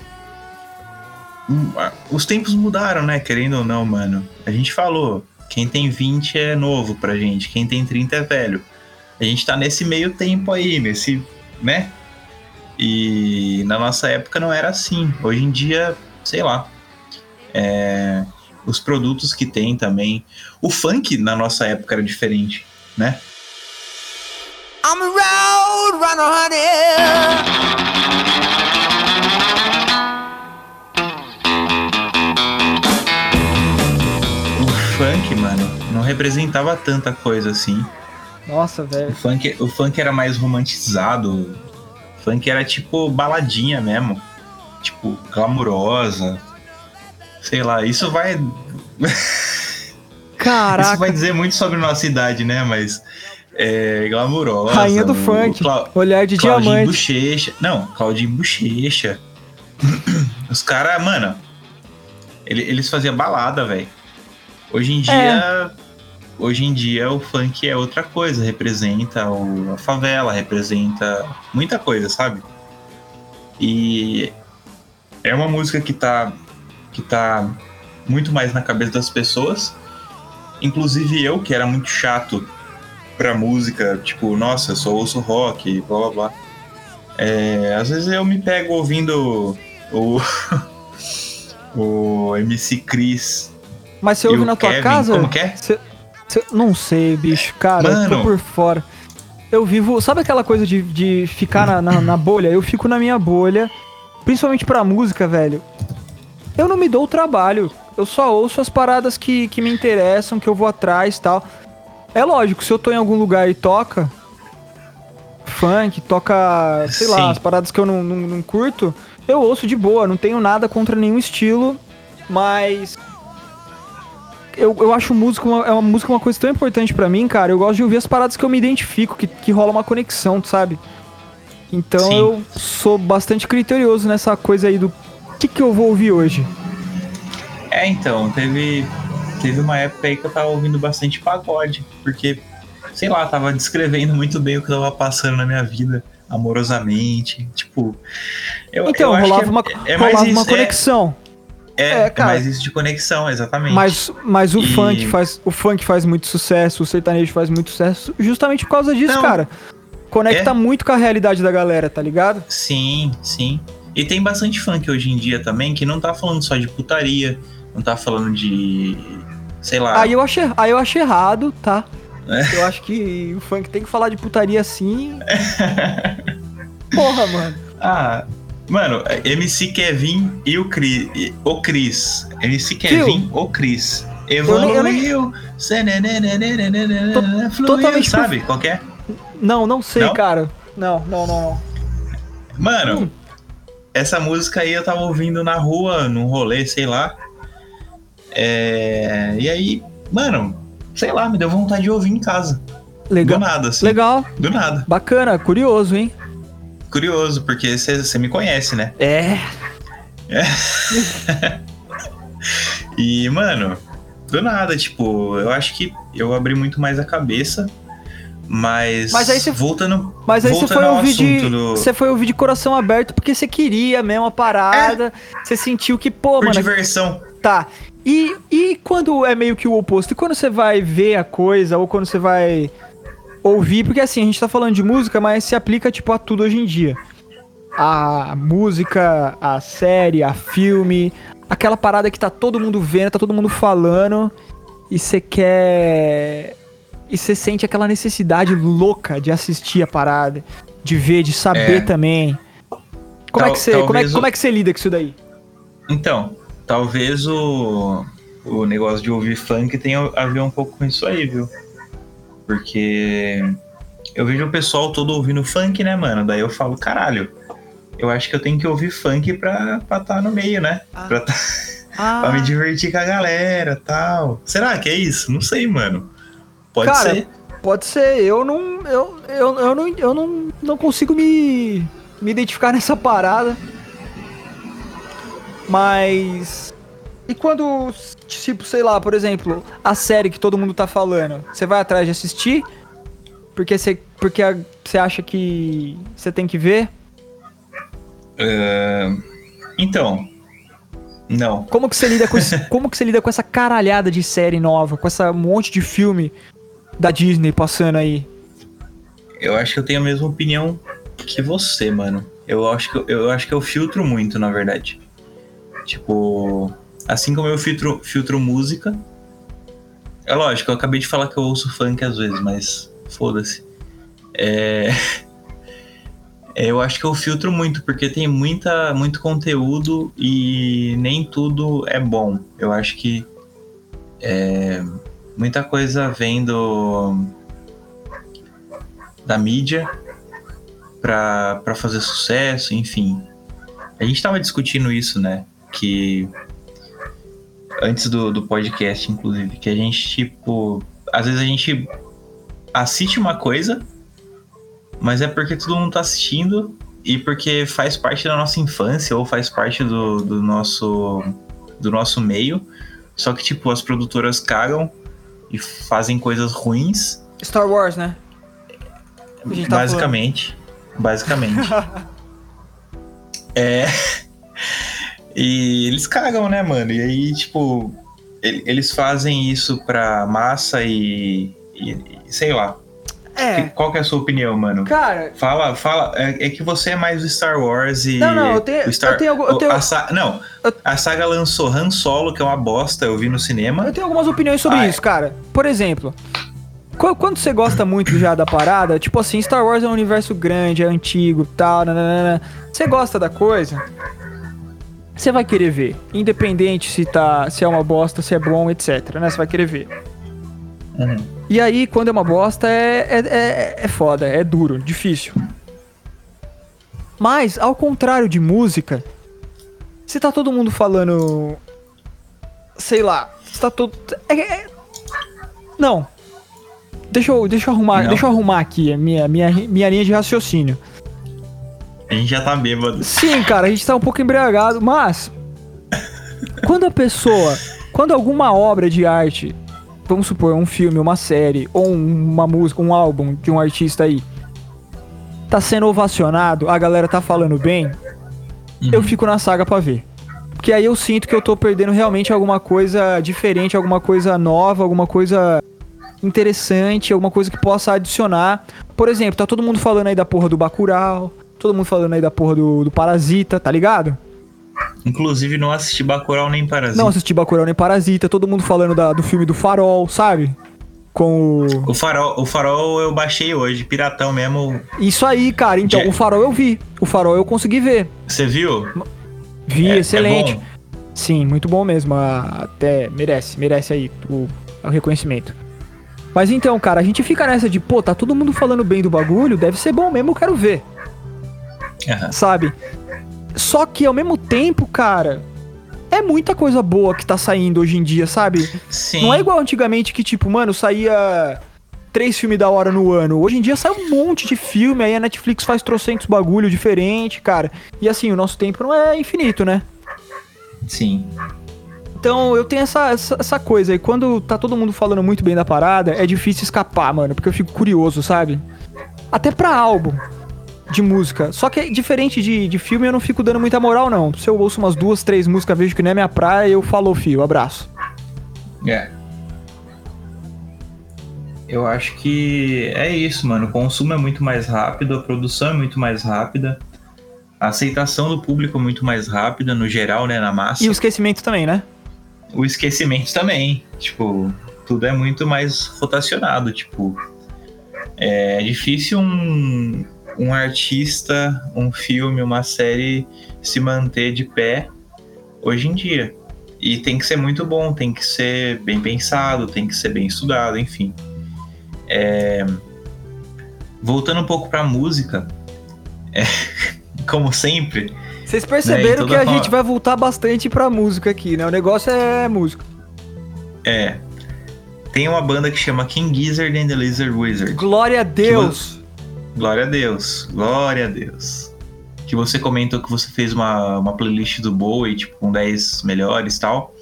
hum, Os tempos mudaram, né? Querendo ou não, mano. A gente falou. Quem tem 20 é novo pra gente, quem tem 30 é velho. A gente tá nesse meio tempo aí, nesse. né? E na nossa época não era assim. Hoje em dia, sei lá. É, os produtos que tem também. O funk na nossa época era diferente, né? I'm a road runner, honey. O funk, mano, não representava tanta coisa assim. Nossa, O velho. funk, o funk era mais romantizado. Funk era tipo baladinha mesmo. Tipo, glamurosa. Sei lá, isso vai. *laughs* Isso Caraca, vai dizer muito sobre nossa idade, né? Mas. É, glamurosa. rainha do o funk. Clau- Olhar de Claudinho diamante. Bochecha. Não, Claudinho Bochecha. *clears throat* Os caras, mano, ele- eles faziam balada, velho. Hoje em dia. Hoje em dia o funk é outra coisa. Representa o- a favela, representa muita coisa, sabe? E é uma música que tá. que tá muito mais na cabeça das pessoas. Inclusive eu, que era muito chato pra música, tipo, nossa, eu só ouço rock, blá blá blá. É, às vezes eu me pego ouvindo o, *laughs* o MC Chris. Mas você ouve na tua Kevin, casa? Como que é? Você- não sei, bicho. Cara, eu tô Mano. por fora. Eu vivo. Sabe aquela coisa de, de ficar na, na, na bolha? Eu fico na minha bolha. Principalmente pra música, velho. Eu não me dou o trabalho. Eu só ouço as paradas que, que me interessam, que eu vou atrás e tal. É lógico, se eu tô em algum lugar e toca. Funk, toca. Sei Sim. lá, as paradas que eu não, não, não curto. Eu ouço de boa, não tenho nada contra nenhum estilo. Mas eu, eu acho música uma, é uma música uma coisa tão importante pra mim, cara. Eu gosto de ouvir as paradas que eu me identifico, que, que rola uma conexão, sabe? Então Sim. eu sou bastante criterioso nessa coisa aí do que, que eu vou ouvir hoje. É, então, teve, teve uma época aí que eu tava ouvindo bastante pagode, porque, sei lá, tava descrevendo muito bem o que tava passando na minha vida, amorosamente. Tipo, eu, Então, eu acho rolava que é, uma, é rolava uma isso, é- conexão. É, É, é, cara. mais isso de conexão, exatamente. Mas, mas o E- funk faz o funk faz muito sucesso, o sertanejo faz muito sucesso, justamente por causa disso, Não. cara. Conecta É. muito com a realidade da galera, tá ligado? Sim, sim. E tem bastante funk hoje em dia também que não tá falando só de putaria, não tá falando de. sei lá. Aí eu acho, er- aí eu acho errado, tá? É. Eu acho que o funk tem que falar de putaria assim. *laughs* Porra, mano. Ah, mano, MC Kevin e o Cris. e- O Cris. MC Kevin, o Cris. Evoluiu. Fluiu, totalmente sabe? Qual que é? Não, não sei, Não? cara. Não, não, não. Mano, Hum. essa música aí eu tava ouvindo na rua, num rolê, sei lá. É, E aí, mano, sei lá, me deu vontade de ouvir em casa. Do Legal. nada, assim. Legal, Do nada. bacana, curioso, hein? Curioso, porque você me conhece, né? É. *laughs* E, mano, do nada, tipo, eu acho que eu abri muito mais a cabeça. Mas, Mas aí você- voltando, Mas aí você voltando foi ouvir de. do, Você foi ouvir de coração aberto porque você queria mesmo a parada. Você sentiu que, pô, por mano, diversão. tá. E, e quando é meio que o oposto? E quando você vai ver a coisa, ou quando você vai ouvir, porque assim, a gente tá falando de música, mas se aplica tipo a tudo hoje em dia. A música, a série, a filme, aquela parada que tá todo mundo vendo, tá todo mundo falando, e você quer. E você sente aquela necessidade louca de assistir a parada, de ver, de saber É. também. Como, é Tal- que você, como, é, o- como é que você lida com isso daí? Então, talvez o, o negócio de ouvir funk tenha a ver um pouco com isso aí, viu? Porque eu vejo o pessoal todo ouvindo funk, né, mano? Daí eu falo, caralho, eu acho que eu tenho que ouvir funk pra estar tá no meio, né? Ah. Pra, tá- *laughs* pra me divertir com a galera tal. Será que é isso? Não sei, mano. Pode Cara, ser. Pode ser, eu não. Eu, eu, eu não, eu não, não consigo me, me identificar nessa parada. Mas. E quando, tipo, sei lá, por exemplo, a série que todo mundo tá falando, você vai atrás de assistir? Porque você, porque você acha que você tem que ver? É, Então, não. Como que você lida com esse, *laughs* como que você lida com essa caralhada de série nova, com essa monte de filme da Disney passando aí? Eu acho que eu tenho a mesma opinião que você, mano. Eu acho que eu, eu acho que eu filtro muito, na verdade. Tipo, assim como eu filtro, filtro música. É lógico, eu acabei de falar que eu ouço funk às vezes, mas foda-se. É... *laughs* é, Eu acho que eu filtro muito, porque tem muita, muito conteúdo e nem tudo é bom. Eu acho que é, muita coisa vem do, da mídia pra fazer sucesso, enfim. A gente tava discutindo isso, né? Que antes do, do podcast, inclusive, que a gente, tipo, às vezes a gente assiste uma coisa, mas é porque todo mundo tá assistindo e porque faz parte da nossa infância ou faz parte do, do nosso do nosso meio. Só que, tipo, as produtoras cagam e fazem coisas ruins Star Wars, né? Tá basicamente. Basicamente. *laughs* é. E eles cagam, né, mano? E aí, tipo, ele- eles fazem isso pra massa e. e- sei lá. É. Que- Qual que é a sua opinião, mano? Cara, Fala, fala. É, é que você é mais o Star Wars e. Não, não, eu tenho- Star, eu tenho eu tenho- a não, Eu- a saga lançou Han Solo, que é uma bosta, eu vi no cinema. Eu tenho algumas opiniões sobre Ah, é. isso, cara. Por exemplo, qu- quando você gosta muito já da parada, tipo assim, Star Wars é um universo grande, é antigo, tal, nananana. Você gosta da coisa? Você vai querer ver, independente se tá, se é uma bosta, se é bom, etc, né? Você vai querer ver. Uhum. E aí, quando é uma bosta, é, é, é, é foda, é duro, difícil. Mas, ao contrário de música, se tá todo mundo falando. Sei lá, se tá todo. é- é- não. Deixa eu, deixa eu arrumar, Não? deixa eu arrumar aqui a minha, minha, minha linha de raciocínio. A gente já tá bêbado. Sim, cara, a gente tá um pouco embriagado, mas. *laughs* Quando a pessoa. Quando alguma obra de arte, vamos supor, um filme, uma série, ou um- uma música, um álbum de um artista aí, tá sendo ovacionado, a galera tá falando bem, eu fico na saga pra ver. Porque aí eu sinto que eu tô perdendo realmente alguma coisa diferente, alguma coisa nova, alguma coisa interessante, alguma coisa que possa adicionar. Por exemplo, tá todo mundo falando aí da porra do Bacurau, todo mundo falando aí da porra do, do Parasita, tá ligado? Inclusive, não assisti Bacurau nem Parasita. Não assisti Bacurau nem Parasita, todo mundo falando da- do filme do Farol, sabe? Com o... O farol, o farol eu baixei hoje, piratão mesmo. Isso aí, cara. Então, Je- o Farol eu vi. O Farol eu consegui ver. Você viu? Vi, É- é excelente. bom? Sim, muito bom mesmo. Até merece, merece aí o, o reconhecimento. Mas então, cara, a gente fica nessa de, pô, tá todo mundo falando bem do bagulho, deve ser bom mesmo, eu quero ver, Aham. sabe? Só que ao mesmo tempo, cara, é muita coisa boa que tá saindo hoje em dia, sabe? Sim. Não é igual antigamente que, tipo, mano, saía três filmes da hora no ano. Hoje em dia sai um monte de filme, aí a Netflix faz trocentos bagulho diferente, cara. E assim, o nosso tempo não é infinito, né? Sim. Então eu tenho essa, essa, essa coisa aí. Quando tá todo mundo falando muito bem da parada, é difícil escapar, mano. Porque eu fico curioso, sabe? Até pra álbum de música. Só que diferente de, de filme, eu não fico dando muita moral, não. Se eu ouço umas duas, três músicas, vejo que não é minha praia, eu falo, fio, abraço. É. Eu acho que é isso, mano. O consumo é muito mais rápido, a produção é muito mais rápida, a aceitação do público é muito mais rápida, no geral, né, na massa. E o esquecimento também, né? o esquecimento também. Tipo, tudo é muito mais rotacionado. Tipo, é difícil um, um artista, um filme, uma série se manter de pé hoje em dia. E tem que ser muito bom, tem que ser bem pensado, tem que ser bem estudado, enfim. É, Voltando um pouco pra música, é, *laughs* como sempre, Vocês Né, perceberam toda que a forma- gente vai voltar bastante pra música aqui, né? O negócio é música. é. Tem uma banda que chama King Gizzard and the Lizard Wizard. Glória a Deus! Glória a Deus, glória a Deus. Que você comentou que você fez uma, uma playlist do Bowie, tipo, com 10 melhores e tal.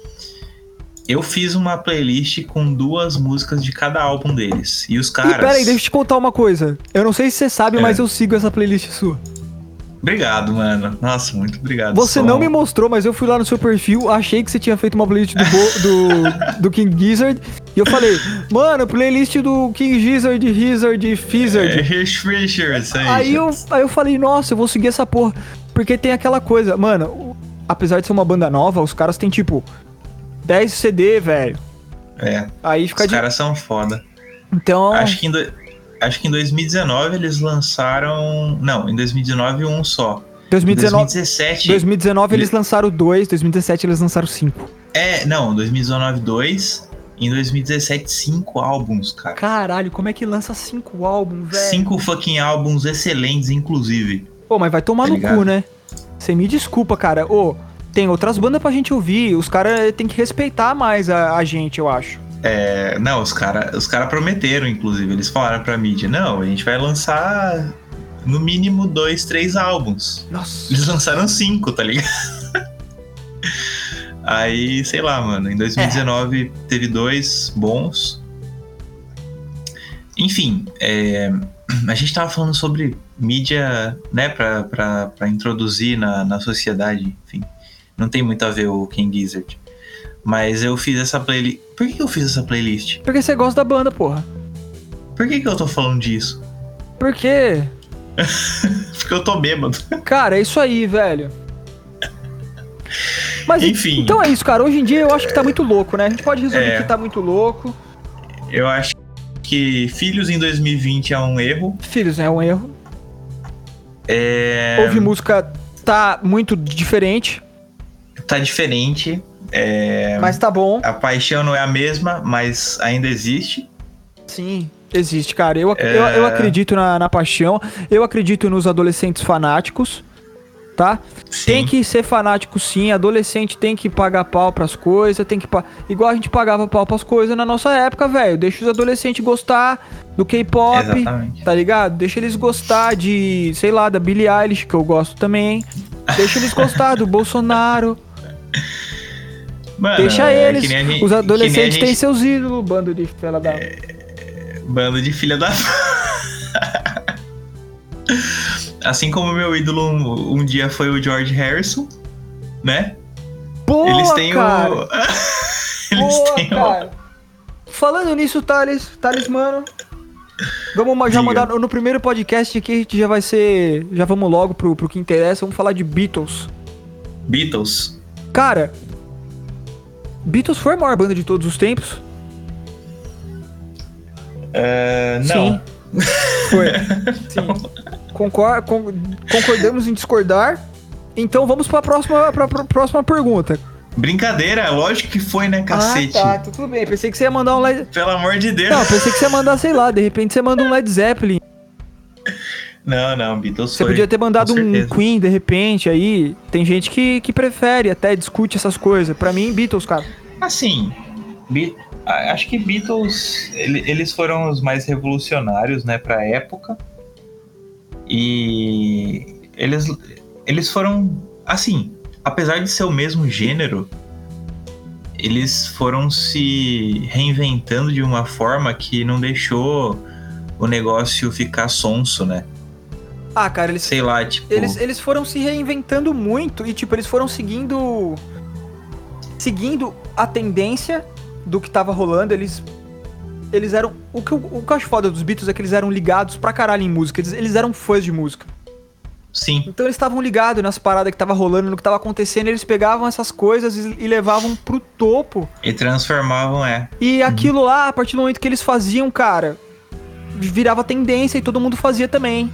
Eu fiz uma playlist com duas músicas de cada álbum deles. E os E caras. pera aí, deixa eu te contar uma coisa. Eu não sei se você sabe, É. mas eu sigo essa playlist sua. Obrigado, mano. Nossa, muito obrigado. Você Som. não me mostrou, mas eu fui lá no seu perfil, achei que você tinha feito uma playlist do, Bo- do, do King Gizzard. E eu falei, mano, playlist do King Gizzard, Gizzard, É, Fizzard. Rich Richards, aí. Aí eu, aí eu falei, nossa, eu vou seguir essa porra. Porque tem aquela coisa, mano, apesar de ser uma banda nova, os caras têm tipo 10 CD, velho. É, Aí fica os de. caras são foda. Então. Acho que, em do- acho que em 2019 eles lançaram. Não, em 2019 um só. Em 2019, 2017. 2019 eles lançaram dois, 2017 eles lançaram cinco. É, não, 2019 dois. Em 2017, cinco álbuns, cara. Caralho, como é que lança cinco álbuns, velho? Cinco fucking álbuns excelentes, inclusive. Pô, mas vai tomar Tá no ligado? cu, né? Você me desculpa, cara. Ô, tem outras bandas pra gente ouvir. Os caras têm que respeitar mais a, a gente, eu acho. É, não, os caras os cara prometeram, inclusive. Eles falaram pra mídia: não, a gente vai lançar no mínimo dois, três álbuns. Nossa. Eles lançaram cinco, tá ligado? *laughs* Aí, sei lá, mano, em 2019 teve dois bons. Enfim, é, a gente tava falando sobre mídia, né, pra, pra, pra introduzir na, na sociedade, enfim. Não tem muito a ver o King Gizzard. Mas eu fiz essa playlist. Por que eu fiz essa playlist? Porque você gosta da banda, porra. Por que, que eu tô falando disso? Porque, *laughs* Porque eu tô bêbado. cara, é isso aí, velho. *laughs* Mas Enfim. então é isso, cara. Hoje em dia eu acho que tá muito louco, né? A gente pode resumir É. que tá muito louco. Eu acho que Filhos em 2020 é um erro. Filhos, é um erro. É, Ouvir música tá muito diferente, tá diferente. É, mas tá bom. A paixão não é a mesma, mas ainda existe. Sim, existe, cara. Eu, É. eu, eu acredito na, na paixão, eu acredito nos adolescentes fanáticos, tá? Sim. Tem que ser fanático sim, adolescente tem que pagar pau pras coisas, tem que... pa- Igual a gente pagava pau pras coisas na nossa época, velho. Deixa os adolescentes gostar do K-pop, tá ligado? Deixa eles gostar de, sei lá, da Billie Eilish, que eu gosto também. Deixa eles gostar do *laughs* Bolsonaro. Mano, Deixa é eles. gente- Os adolescentes têm gente- seus ídolos, bando de fela da... Bando de filha da. *laughs* *laughs* assim como meu ídolo um, um dia foi o George Harrison, né? Boa, Eles têm cara. o. *laughs* Eles Boa, têm o. cara. Falando nisso, Thales, Thales, mano. Vamos já Diga. mandar no, primeiro podcast aqui, a gente já vai ser. Já vamos logo pro, pro que interessa. Vamos falar de Beatles. Beatles. Cara, Beatles foi a maior banda de todos os tempos? É, não. Sim. Foi. *laughs* Sim. Concor- con- concordamos em discordar. Então vamos pra próxima, pra, pra próxima pergunta. Brincadeira, lógico que foi, né, cacete? Ah, tá, tudo bem. Pensei que você ia mandar um Led... Pelo amor de Deus. Não, pensei que você ia mandar, sei lá, de repente você manda um Led Zeppelin. Não, não, Beatles Você foi. podia ter mandado um. Queen de repente aí. Tem gente que, que prefere, até discute essas coisas. Pra mim, Beatles, cara. Assim, Be- a- acho que Beatles, ele- eles foram os mais revolucionários, né, pra época. E eles, eles foram, assim, apesar de ser o mesmo gênero, eles foram se reinventando de uma forma que não deixou o negócio ficar sonso, né? Ah, cara, eles, Sei lá, tipo... eles, eles foram se reinventando muito e, tipo, eles foram seguindo. Seguindo a tendência do que tava rolando. Eles eles eram. O que, eu, o que eu acho foda dos Beatles é que eles eram ligados pra caralho em música. Eles, eles eram fãs de música. Sim. Então eles estavam ligados nas paradas que tava rolando, no que tava acontecendo, eles pegavam essas coisas e, e levavam pro topo. E transformavam, é. E aquilo lá, a partir do momento que eles faziam, cara, virava tendência e todo mundo fazia também.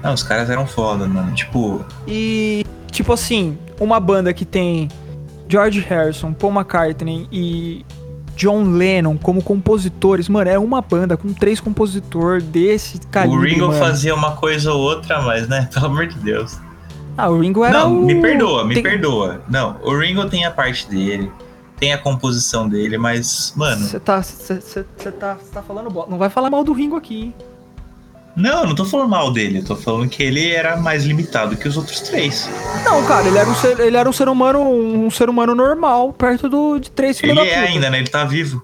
Não, os caras eram foda, mano. Tipo, E, tipo assim, uma banda que tem George Harrison, Paul McCartney e John Lennon como compositores, mano, é uma banda com três compositores desse calibre, o Ringo mano. fazia uma coisa ou outra, mas, né? *laughs* Pelo amor de Deus. Ah, o Ringo era Não, o... me perdoa, me tem- perdoa. Não, o Ringo tem a parte dele, tem a composição dele, mas, mano. Você tá, cê, cê- cê tá, cê tá falando bola. Não vai falar mal do Ringo aqui, hein? Não, eu não tô falando mal dele, eu tô falando que ele era mais limitado que os outros três. Não, cara, ele era um ser, ele era um ser humano, um ser humano normal, perto do, de três filhos Ele é ainda, né? Ele tá vivo.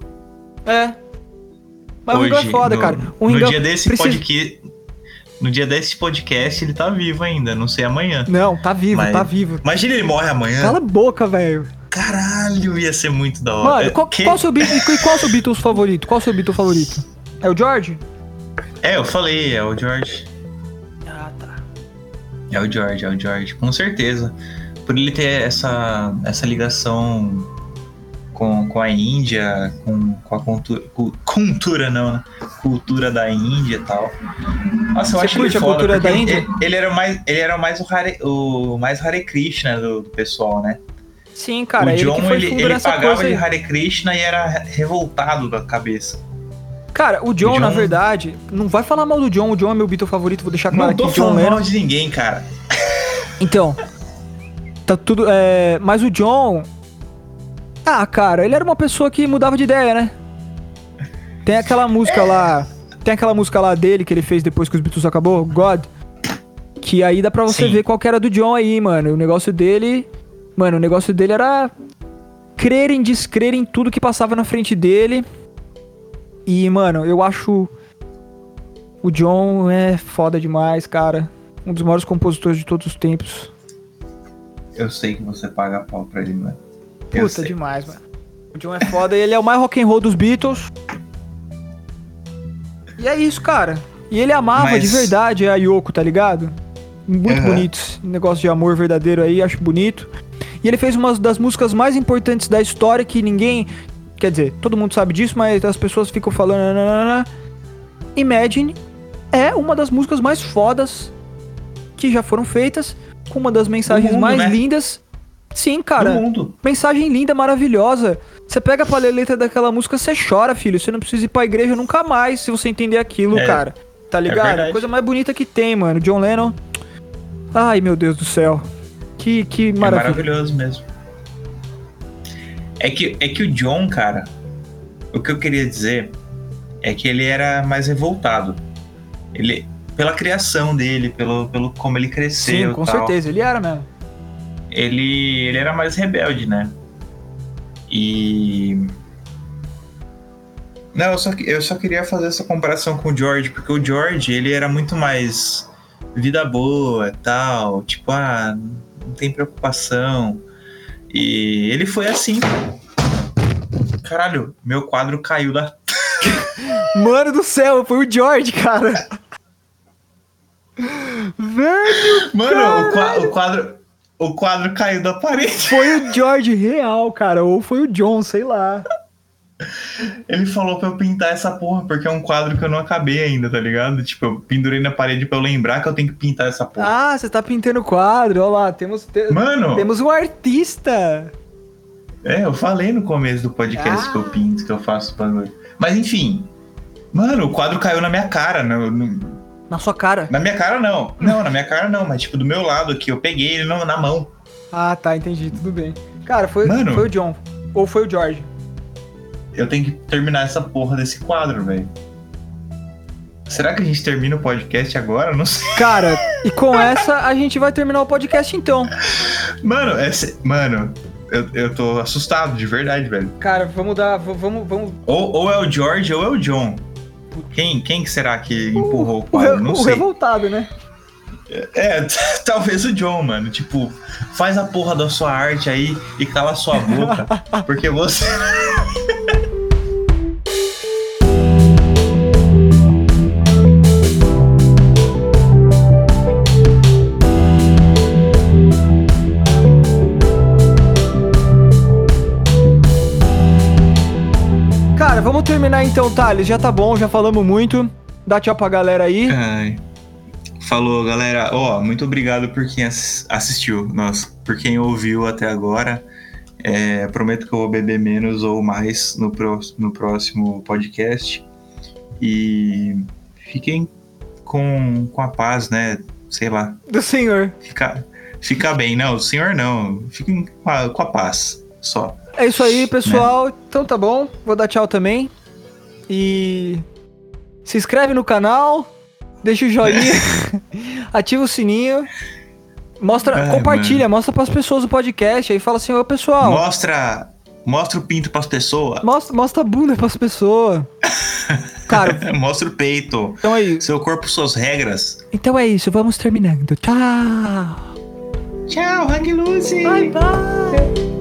É. Mas o Ringo é foda, no, cara. O no Ringo é- dia desse precisa- podcast. No dia desse podcast, ele tá vivo ainda, não sei amanhã. Não, tá vivo, Mas- tá vivo. Imagina ele morre amanhã. Cala a boca, velho. Caralho, ia ser muito da hora. Mano, qual, que- qual o seu qual seu Beatles favorito? Qual seu Beatles favorito? É o George? É, eu falei, é o George. Ah, tá. É o George, é o George, com certeza. Por ele ter essa, essa ligação com, com a Índia, com, com a cultura, cultura não, né? Cultura da Índia e tal. Nossa, eu Você acho ele curte a foda, cultura da ele- Índia? Ele, era mais, ele era mais o Hare, o mais Hare Krishna do, do pessoal, né? Sim, cara, o ele John, que foi ele, ele nessa pagava coisa de. Hare Krishna e era revoltado da cabeça. Cara, o John, O na John- verdade, não vai falar mal do John, o John é meu Beatle favorito, vou deixar claro Não tô aqui, falando mal de ninguém, cara. Então, tá tudo. É, mas o John. Ah, cara, ele era uma pessoa que mudava de ideia, né? Tem aquela música lá. Tem aquela música lá dele que ele fez depois que os Beatles acabou, God. Que aí dá pra você Sim. ver qual que era do John aí, mano. O negócio dele. Mano, o negócio dele era crer em descrer em tudo que passava na frente dele. E, mano, eu acho. O John é foda demais, cara. Um dos maiores compositores de todos os tempos. Eu sei que você paga pau pra ele, mano. Eu Puta, sei. demais, mano. O John é foda, ele é o mais rock and roll dos Beatles. E é isso, cara. E ele amava Mas- de verdade a Yoko, tá ligado? Muito Aham. bonito. esse Negócio de amor verdadeiro aí, acho bonito. E ele fez uma das músicas mais importantes da história que ninguém. Quer dizer, todo mundo sabe disso, mas as pessoas ficam falando. nananana. Imagine é uma das músicas mais fodas que já foram feitas, com uma das mensagens mundo, mais né? lindas. Sim, cara. Mensagem linda, maravilhosa. Você pega pra ler a letra daquela música, você chora, filho. Você não precisa ir pra igreja nunca mais se você entender aquilo, É. cara. Tá ligado? verdade. Coisa mais bonita que tem, mano. John Lennon. Ai, meu Deus do céu. Que, que É maravilha. maravilhoso mesmo. É que, é que o John, cara, o que eu queria dizer é que ele era mais revoltado. Ele, pela criação dele, pelo, pelo como ele cresceu. Sim, com tal, certeza. Ele era mesmo. Ele, ele era mais rebelde, né? E. Não, eu só, eu só queria fazer essa comparação com o George, porque o George, ele era muito mais vida boa e tal, tipo, ah, não tem preocupação. E ele foi assim. Caralho, meu quadro caiu da. *laughs* Mano do céu, foi o George, cara. Velho, Mano, o, qua- o quadro. O quadro caiu da parede. foi o George real, cara. Ou foi o John, sei lá. Ele falou pra eu pintar essa porra, porque é um quadro que eu não acabei ainda, tá ligado? Tipo, eu pendurei na parede pra eu lembrar que eu tenho que pintar essa porra. Ah, você tá pintando o quadro. Olha lá, temos, te- Mano, temos um artista. é, eu falei no começo do podcast Ah. que eu pinto, que eu faço bagulho. Mas enfim. Mano, o quadro caiu na minha cara. No, no- Na sua cara. na minha cara não. Não, na minha cara não, mas tipo, do meu lado aqui, eu peguei ele no- na mão. Ah, tá, entendi, tudo bem. Cara, foi, Mano. foi o John. Ou foi o George. Eu tenho que terminar essa porra desse quadro, velho. Será que a gente termina o podcast agora? Não sei. Cara, e com *laughs* essa a gente vai terminar o podcast então. Mano, essa, mano, eu, eu tô assustado, de verdade, velho. Cara, vamos dar. Vamos. vamos Ou, ou é o George ou é o John. Quem, quem que será que empurrou o quadro? Não o sei. revoltado, né? É, *laughs* talvez o John, mano. Tipo, faz a porra da sua arte aí e cala a sua boca. *laughs* porque você. Vamos terminar então, Thales. Já tá bom, já falamos muito. Dá tchau pra galera aí. Ai. Falou, galera. Ó, muito obrigado por quem ass- assistiu. Nossa, por quem ouviu até agora. É, prometo que eu vou beber menos ou mais no, pró- no próximo podcast. E fiquem com, com a paz, né? Sei lá. Do senhor. Fica, fica bem. Não, senhor não. Fiquem com a, com a paz. Só. É isso aí, pessoal. Então tá bom. Vou dar tchau também. E se inscreve no canal, deixa o joinha, *laughs* ativa o sininho, mostra, Ai, compartilha, mostra pras pessoas o podcast aí fala assim, ô pessoal, Mostra. Mostra o pinto pras pessoas. mostra, mostra a bunda pras pessoas. *laughs* Cara, Mostra o peito. então é isso. Seu corpo, suas regras. Então é isso, vamos terminando. Tchau. Tchau, Hang Lucy. Bye bye.